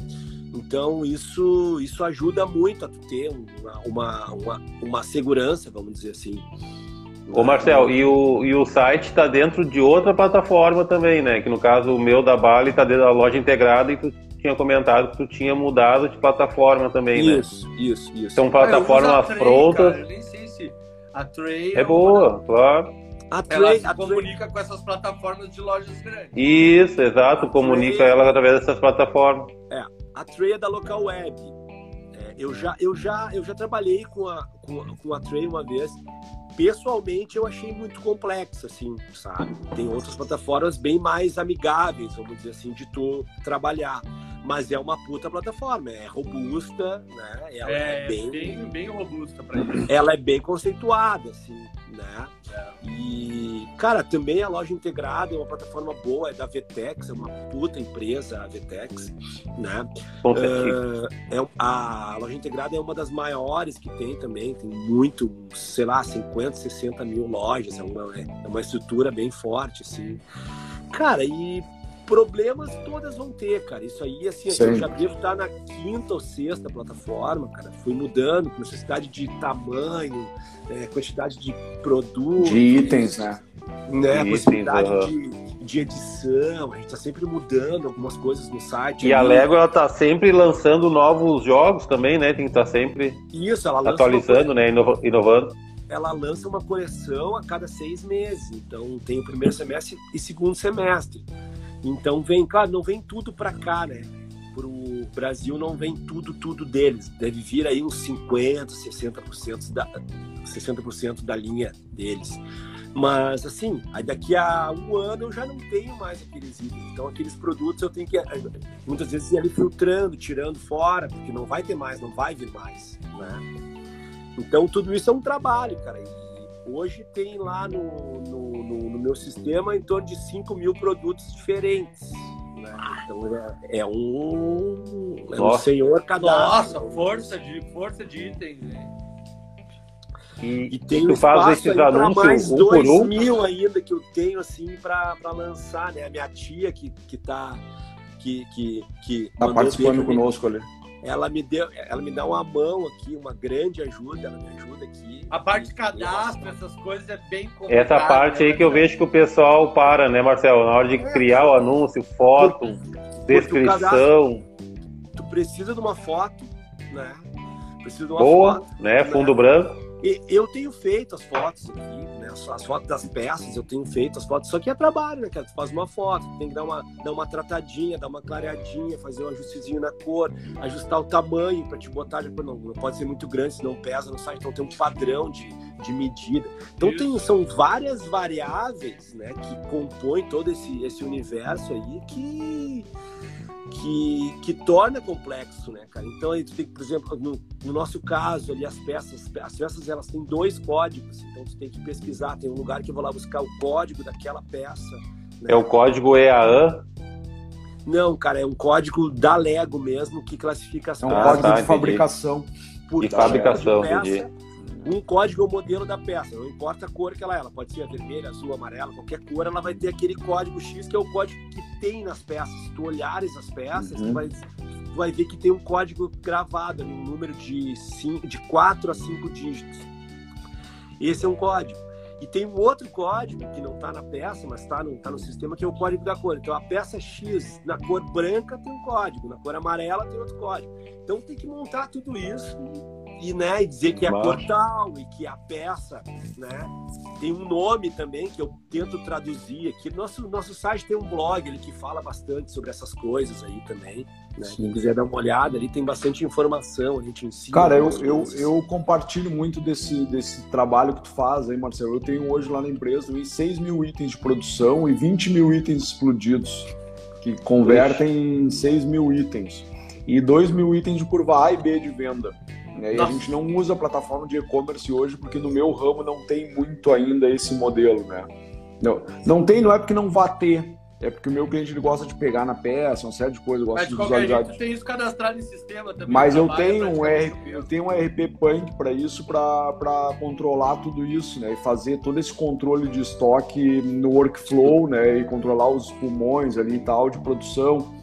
Então isso isso ajuda muito a tu ter uma, uma, uma, uma segurança, vamos dizer assim. Ô Marcel, e o, e o site está dentro de outra plataforma também, né? Que no caso o meu da Bali está dentro da loja integrada e tu tinha comentado que tu tinha mudado de plataforma também, né? Isso, isso, isso. São Ah, a plataformas prontas. cara, Eu nem sei se a Tray É uma- boa, claro. A Ela Tray, se a comunica com essas plataformas de lojas grandes. Isso, exato. Comunica Tray. elas através dessas plataformas. A Tray é da Local Web. É, eu, já, eu, já, eu já trabalhei com a, com, com a Tray uma vez. Pessoalmente, eu achei muito complexo, assim, sabe? Tem outras plataformas bem mais amigáveis, vamos dizer assim, de tu trabalhar. Mas é uma puta plataforma, é robusta, né? Ela é, É, bem, bem, bem robusta pra isso. ela é bem conceituada, assim, né? E, cara, também a loja integrada é uma plataforma boa, é da Vetex, é uma puta empresa, a Vetex, né? É, é- a loja integrada é uma das maiores que tem também, tem muito, sei lá, 50, 60 mil lojas, é uma, é uma estrutura bem forte, assim. Cara, e problemas todas vão ter, cara. Isso aí, assim, Sim. eu já devo estar na quinta ou sexta plataforma, cara. Fui mudando com necessidade de tamanho, é, quantidade de produto, De itens, né? né? Itens, possibilidade aham. de, de edição. A gente tá sempre mudando algumas coisas no site. E a. Lego ela tá sempre lançando novos jogos também, né? Tem que estar sempre Isso, ela atualizando, né? Inova- Inovando. ela lança uma coleção a cada seis meses. Então tem o primeiro semestre e segundo semestre. Então vem, claro, não vem tudo para cá, né? Pro Brasil não vem tudo, tudo deles. Deve vir aí uns 50, 60% da 60% da linha deles. Mas assim, aí daqui a um ano eu já não tenho mais aqueles itens. Então aqueles produtos eu tenho que muitas vezes ir ali filtrando, tirando fora, porque não vai ter mais, não vai vir mais, né? Então, tudo isso é um trabalho, cara. Hoje tem lá no, no, no- no meu sistema em torno de 5 mil produtos diferentes. né? Então, é, é um, é um Nossa. senhor cadastro. Nossa, força de, força de itens, né? E, E tem tu faz esses anúncios mais um por dois um? mil ainda que eu tenho, assim, para lançar, né? A minha tia que, que tá... Que, que, que Tá participando conosco ali. Ela me deu, ela me dá uma mão aqui, uma grande ajuda, ela me ajuda aqui. A parte de cadastro, essas coisas é bem complicado. Essa parte aí que eu vejo que o pessoal para, né, Marcelo? Na hora de criar o anúncio, foto, descrição, Tu precisa de uma foto, né? Precisa de uma boa, foto. né? Fundo branco. E eu tenho feito as fotos aqui, né? As- As fotos das peças, eu tenho feito as fotos. Só que é trabalho, né, cara? Tu faz uma foto, tem que dar uma, dar uma tratadinha, dar uma clareadinha, fazer um ajustezinho na cor, ajustar o tamanho para te botar. já- Não, não pode ser muito grande, senão pesa no site. Então tem um padrão de, de medida. Então Isso. tem, são várias variáveis, né, que compõem todo esse, esse universo aí que que, que torna complexo, né, cara? Então aí tu tem que, por exemplo, no, no nosso caso ali as peças, as peças elas têm dois códigos, então tu tem que pesquisar, tem um lugar que eu vou lá buscar o código daquela peça. né? É o código EAN. Não, cara, é um código da Lego mesmo que classifica as É um Ah, código tá, de entendi. fabricação. por de tipo fabricação, de peça. entendi. Um código é o modelo da peça, não importa a cor que ela é, ela pode ser vermelha, azul, amarela, qualquer cor, ela vai ter aquele código X que é o código que tem nas peças. Se tu olhares as peças, Uhum. tu, vai, tu vai ver que tem um código gravado ali, um número de, cinco, de 4 a 5 dígitos. Esse é um código. E tem um outro código que não está na peça, mas está no, tá no sistema, que é o código da cor. Então a peça X na cor branca tem um código, na cor amarela tem outro código. Então tem que montar tudo isso e, né, e dizer que é a cor Mas- tal e que a peça, né, tem um nome também que eu tento traduzir aqui. Nosso nosso site tem um blog ali que fala bastante sobre essas coisas aí também. Né? Quem quiser dar uma olhada ali tem bastante informação, a gente ensina. Cara, eu, eu, eu compartilho muito desse, desse trabalho que tu faz aí, Marcelo. Eu tenho hoje lá na empresa também 6 mil itens de produção e 20 mil itens explodidos, que convertem em 6 mil itens. E 2 mil itens de curva A e B de venda. Né? E a Nossa. gente não usa a plataforma de e-commerce hoje porque no meu ramo não tem muito ainda esse modelo, né? Não, não tem, não é porque não vá ter, é porque o meu cliente ele gosta de pegar na peça, uma série de coisas, gosta Mas de visualizar. jeito, tem isso cadastrado em sistema também. Mas eu tenho, um praticamente R, eu tenho um RP Punk para isso, para controlar tudo isso, né? E fazer todo esse controle de estoque no workflow, né? E controlar os pulmões ali e tal de produção.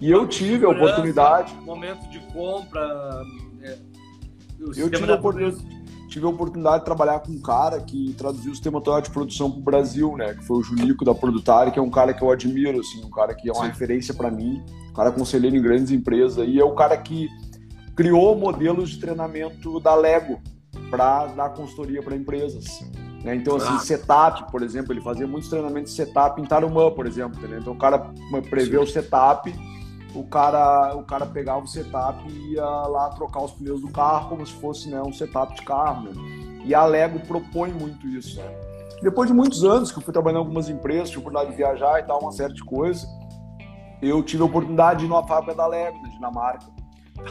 E eu tive a oportunidade, Momento de compra. Eu tive da a, oportunidade, tive a oportunidade de trabalhar com um cara que traduziu o sistema todo de produção para o Brasil, né? Que foi o Julico da Produtari, que é um cara que eu admiro, assim, um cara que é uma Sim. referência para mim, um cara conselheiro em grandes empresas, e é o cara que criou modelos de treinamento da Lego para dar consultoria para empresas. né? Então, assim, Ah. setup, por exemplo, ele fazia muitos treinamentos de setup em Tarumã, por exemplo. Então, o cara prevê o setup, o cara, o cara pegava o setup e ia lá trocar os pneus do carro como se fosse né, um setup de carro. né? E a Lego propõe muito isso. né? Depois de muitos anos que eu fui trabalhando em algumas empresas, tive a oportunidade de viajar e tal, uma série de coisas, eu tive a oportunidade de ir numa fábrica da Lego, na Dinamarca.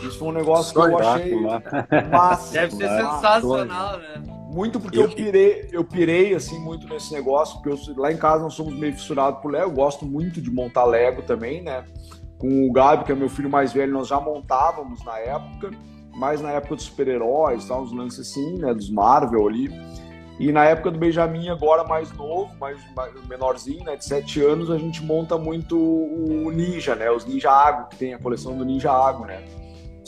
Isso foi um negócio que eu achei Tá, massa. Deve ser massa. sensacional, né? Muito porque Eu- eu pirei, eu pirei assim muito nesse negócio, porque eu- lá em casa nós somos meio fissurados por Lego, eu gosto muito de montar Lego também, né? Com o Gabi, que é meu filho mais velho, nós já montávamos na época, mas na época dos super-heróis, tal, uns lances assim, né, dos Marvel ali. E na época do Benjamin, agora mais novo, mais, mais menorzinho, né, de 7 anos, a gente monta muito o Ninja, né? Os Ninja Água, que tem a coleção do Ninja Água, né?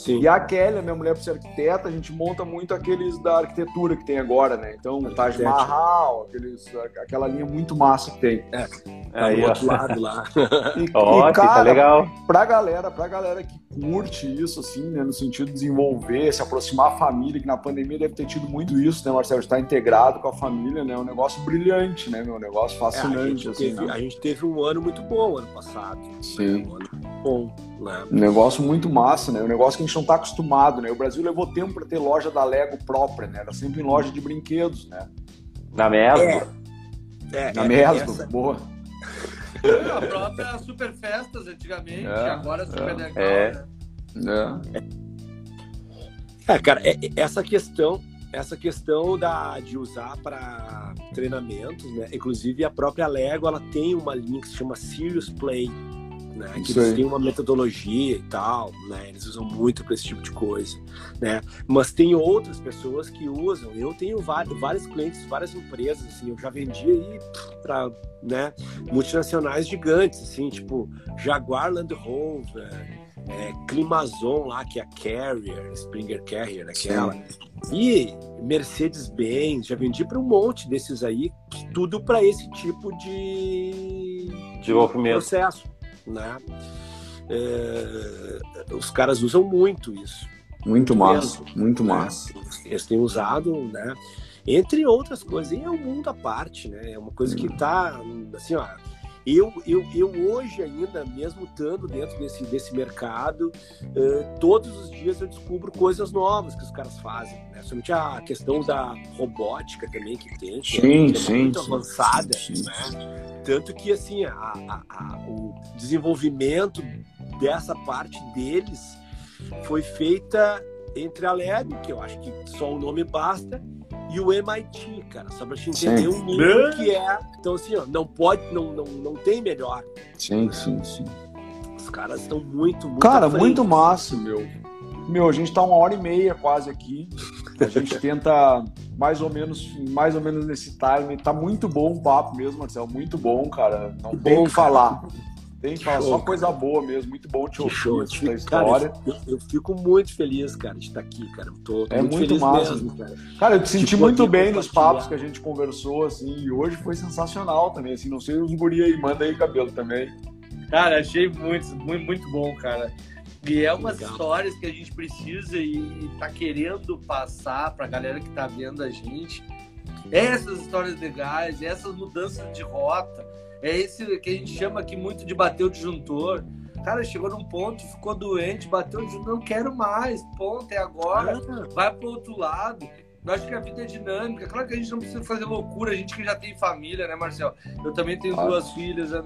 Sim. E a Kelly, a minha mulher, por ser arquiteta, a gente monta muito aqueles da arquitetura que tem agora, né? Então, o Taj Mahal, aqueles, aquela linha muito massa que tem. É. É, aí, outro lado lá. E, Ó, e tá cara, tá legal. pra galera, pra galera que curte isso, assim, né? No sentido de desenvolver, se aproximar a família, que na pandemia deve ter tido muito isso, né, Marcelo? Estar integrado com a família, né? É um negócio brilhante, né, meu? Um negócio fascinante, é, a assim. Teve, né? A gente teve um ano muito bom ano passado. Sim. Um ano bom, né? Um negócio muito massa, né? Um negócio que a gente não tá acostumado, né? O Brasil levou tempo para ter loja da Lego própria, né? Era sempre em loja de brinquedos, né? Na mesma. É. É, Na é, mesma, essa... boa. A própria Super Festas antigamente, é, agora é Super é, Legal, é. né? É. é cara, é, essa questão, essa questão da, de usar para treinamentos, né? Inclusive a própria Lego, ela tem uma linha que se chama Serious Play, né? Que eles têm uma metodologia e tal, né? Eles usam muito para esse tipo de coisa, né? Mas tem outras pessoas que usam. Eu tenho vários, vários clientes, várias empresas, assim, eu já vendi aí para né, multinacionais gigantes, assim, tipo Jaguar Land Rover, é, Climazon lá, que é a Carrier, Springer Carrier, aquela. E Mercedes-Benz, já vendi para um monte desses aí, tudo para esse tipo de, de processo né? É, os caras usam muito isso. Muito massa, muito né? massa. Eles têm usado, né? Entre outras coisas, e é um mundo à parte, né? É uma coisa que tá, assim, ó, eu, eu, eu hoje ainda, mesmo estando dentro desse, desse mercado, uh, todos os dias eu descubro coisas novas que os caras fazem. Né? Somente a questão da robótica também que tem, que sim, é, que sim, muito sim, avançada. Sim, né? Tanto que assim, a, a, a, o desenvolvimento dessa parte deles foi feita entre a Lab, que eu acho que só o nome basta, e o MIT, cara, só pra gente entender sim. o nível que é. Então, assim, ó, não pode, não, não, não tem melhor. Sim, sim, sim. Os caras estão muito, muito. Cara, muito massa, meu. Meu, a gente tá uma hora e meia quase aqui. A gente tenta mais ou menos, mais ou menos nesse time. Tá muito bom o papo mesmo, Marcelo. Muito bom, cara. Não tem o que falar. Tem que falar só coisa boa mesmo, muito bom te ouvir show, essa história. Cara, eu, eu, fico muito feliz, cara, de estar aqui, cara. Eu tô, tô é muito, muito massa. Mesmo, cara. cara, eu te senti tipo, muito bem nos papos que a gente conversou, assim, e hoje foi sensacional também, assim, não sei os guri aí, manda aí cabelo também. Cara, achei muito, muito, muito bom, cara. E é umas Legal. histórias que a gente precisa e tá querendo passar pra galera que tá vendo a gente. Essas histórias legais, essas mudanças de rota é esse que a gente chama aqui muito de bater o disjuntor. Cara, chegou num ponto, ficou doente, bateu o disjuntor, não quero mais, ponto, é agora, ah. vai pro outro lado. Eu acho que a vida é dinâmica. Claro que a gente não precisa fazer loucura, a gente que já tem família, né, Marcel? Eu também tenho claro. duas filhas. A,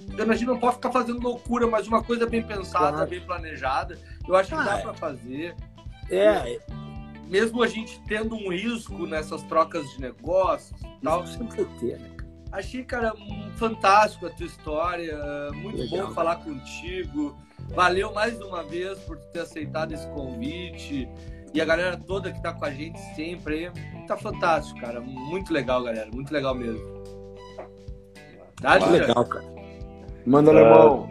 então, a gente não pode ficar fazendo loucura, mas uma coisa bem pensada, claro. bem planejada, eu acho que ah, dá é. para fazer. É. Mesmo a gente tendo um risco nessas trocas de negócios, tal. Sempre ter, né? Achei, cara, fantástico a tua história. Muito Legal. bom falar contigo. Valeu mais uma vez por ter aceitado esse convite. E a galera toda que tá com a gente sempre. Tá fantástico, cara. Muito legal, galera. Muito legal mesmo. Tá, ah, legal, cara. Manda, Alemão. Uh,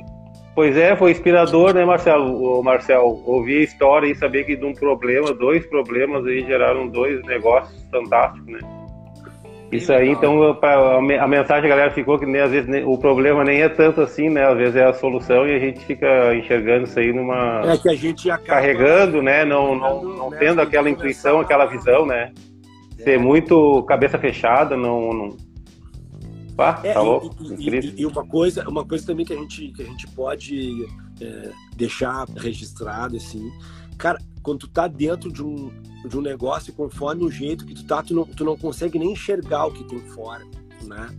pois é, foi inspirador, né, Marcelo? O Marcel, ouvir a história e saber que de um problema, dois problemas aí geraram dois negócios fantásticos, né? Isso aí, então, a mensagem galera ficou que nem, às vezes o problema nem é tanto assim, né? Às vezes é a solução e a gente fica enxergando isso aí numa. É que a gente acaba carregando, né? Não, não, não né? tendo aquela intuição, aquela visão, né? É. Ser muito cabeça fechada, não. não... Pá, é, tá louco. E, e, e, uma coisa, uma coisa também que a gente, que a gente pode é, deixar registrado, assim, cara, quando tu tá dentro de um, de um negócio, conforme o jeito que tu tá, tu não, tu não consegue nem enxergar o que tem fora, né?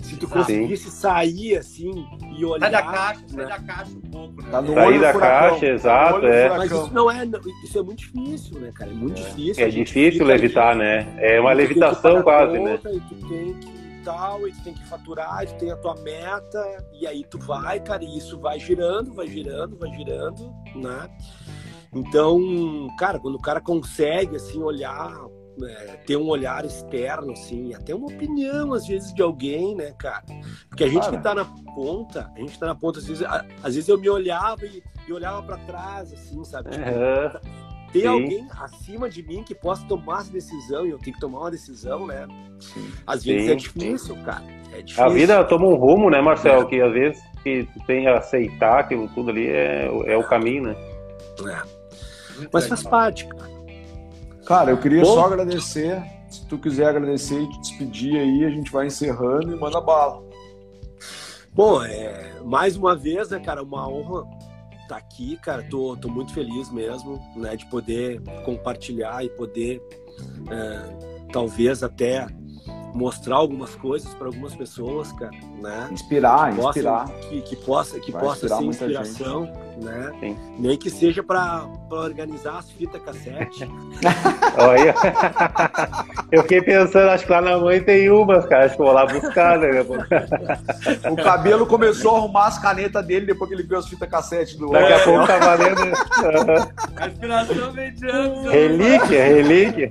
Se tu conseguisse sair assim e olhar. Sai da caixa, né? sai da caixa um pouco, né? Tá sair da caixa, exato. É. Mas isso não é. Isso é muito difícil, né, cara? É muito é. difícil. É difícil levitar, né? É uma levitação quase, né? E tu tem que tal, e tu tem que faturar, e tu tem a tua meta, e aí tu vai, cara, e isso vai girando, vai girando, vai girando, né? Então, cara, quando o cara consegue assim olhar é, ter um olhar externo, assim, até uma opinião, às vezes, de alguém, né, cara? Porque a gente Cara. que tá na ponta, a gente tá na ponta, às vezes, às vezes eu me olhava e, e olhava para trás, assim, sabe? Tipo, Aham. tem alguém acima de mim que possa tomar essa decisão e eu tenho que tomar uma decisão, né? Às vezes Sim, é difícil, cara. É difícil. A vida toma um rumo, né, Marcel? É. Que às vezes que tu tem que aceitar aquilo tudo ali é, é o caminho, né? É. Mas faz parte, cara. Cara, eu queria Bom. só agradecer. Se tu quiser agradecer e te despedir aí, a gente vai encerrando e manda bala. Bom, é, mais uma vez, né, cara, uma honra estar aqui, cara. Tô, tô muito feliz mesmo, né, de poder compartilhar e poder, é, talvez até mostrar algumas coisas para algumas pessoas, cara, né? Inspirar, Que possa- inspirar. que, que possa, que Vai possa inspirar ser muita inspiração, né? Sim. Nem que seja para organizar as fitas cassete. Olha. Eu fiquei pensando, acho que lá na mãe tem umas, cara. Acho que eu vou lá buscar, né? O cabelo começou a arrumar as canetas dele depois que ele viu as fitas cassete do Daqui a pouco tá valendo. Aham. A inspiração vem de antes. Relíquia, relíquia.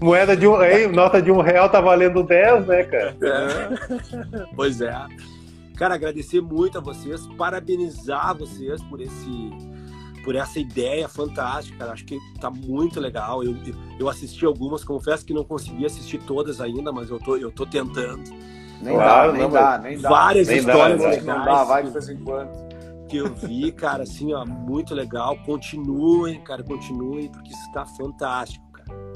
Moeda de um. Hein, nota de um real tá valendo 10, né, cara? É. pois é. Cara, agradecer muito a vocês, parabenizar vocês por esse por essa ideia fantástica, cara. Acho que tá muito legal. Eu, eu assisti algumas, confesso que não consegui assistir todas ainda, mas eu tô, eu tô tentando. Nem Claro, dá, nem não, dá, nem dá. Várias Nem dá, histórias né? Acho que legais não dá, vai de vez em quando. que eu vi, cara, assim, ó, muito legal. Continuem, cara, continuem, porque isso tá fantástico.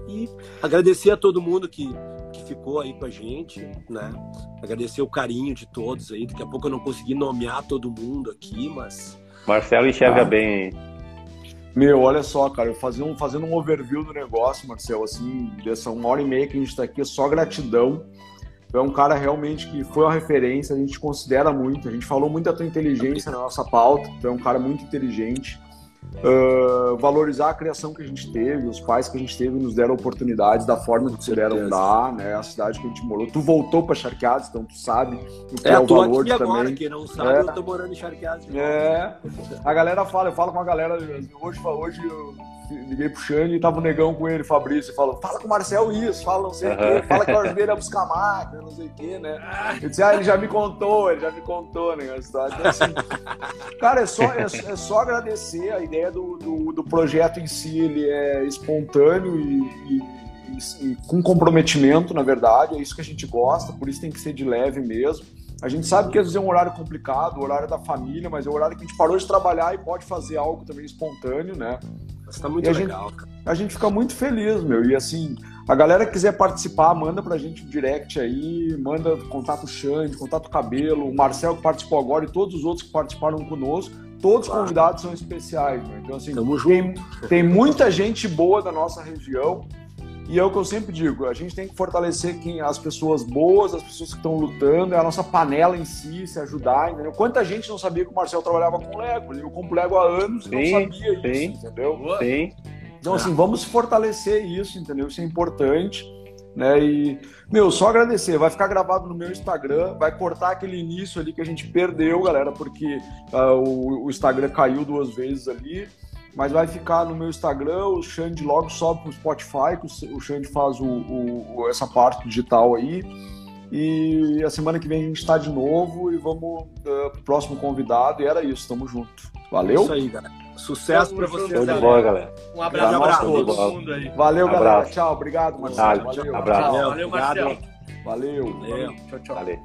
E agradecer a todo mundo que, que ficou aí com a gente, né? Agradecer o carinho de todos aí. Daqui a pouco eu não consegui nomear todo mundo aqui, mas Marcelo enxerga Ah. bem. Meu, olha só, cara, eu fazia um, fazendo um overview do negócio, Marcel, assim, dessa uma hora e meia que a gente tá aqui, é só gratidão. Tu é um cara realmente que foi uma referência, a gente considera muito, a gente falou muito da tua inteligência na nossa pauta, tu é um cara muito inteligente. Ah, valorizar a criação que a gente teve, os pais que a gente teve nos deram oportunidades da forma que puderam dar, né? A cidade que a gente morou. Tu voltou para Charqueados, então tu sabe o que é, é, o valor aqui agora. também. Quem não sabe, É. eu tô morando em novo. É, a galera fala, eu falo com a galera, hoje, hoje eu liguei pro Xande e tava o negão com ele, Fabrício, e fala, fala com o Marcel isso, fala não sei o quê, fala que o ajudei ele a buscar máquina, não sei o quê, né? Eu disse, ah, ele já me contou, ele já me contou, né. Então, assim, cara, é só, é, é só agradecer, a ideia do, do, do projeto em si, ele é espontâneo e, e- e- e com comprometimento, na verdade, é isso que a gente gosta, por isso tem que ser de leve mesmo. A gente sabe que às vezes é um horário complicado, o horário da família, mas é o horário que a gente parou de trabalhar e pode fazer algo também espontâneo, né? Mas tá muito E a gente- legal, cara. A gente fica muito feliz, meu. E assim, a galera que quiser participar, manda pra gente um direct aí, manda contato Xande, contato Cabelo, o Marcel que participou agora e todos os outros que participaram conosco. Todos os Claro. convidados são especiais, meu. Então, assim, Tamo tem, tem muita gente boa da nossa região. E é o que eu sempre digo, a gente tem que fortalecer quem, as pessoas boas, as pessoas que estão lutando, é a nossa panela em si, se ajudar, entendeu? Quanta gente não sabia que o Marcel trabalhava com Lego? Eu compro Lego há anos e não Sim, sabia sim. isso, entendeu? Sim. Então, assim, vamos fortalecer isso, entendeu? Isso é importante. Né? E, meu, só agradecer. Vai ficar gravado no meu Instagram, vai cortar aquele início ali que a gente perdeu, galera, porque ah, o, o Instagram caiu duas vezes ali. Mas vai ficar no meu Instagram, o Xande logo sobe pro Spotify, que o- Xande faz o, o- essa parte digital aí. E a semana que vem a gente está de novo e vamos ah, pro próximo convidado. E era isso, tamo junto. Valeu? Isso aí, galera. Sucesso pra Tamo vocês. Show de galera. bola, galera. Um abraço pra abraço. todo mundo aí. Valeu, Abraço. galera. Tchau. Obrigado, Marcelo. Valeu. abraço. Tchau. Valeu. Marcelo. Valeu. Valeu. Tchau, tchau. Valeu.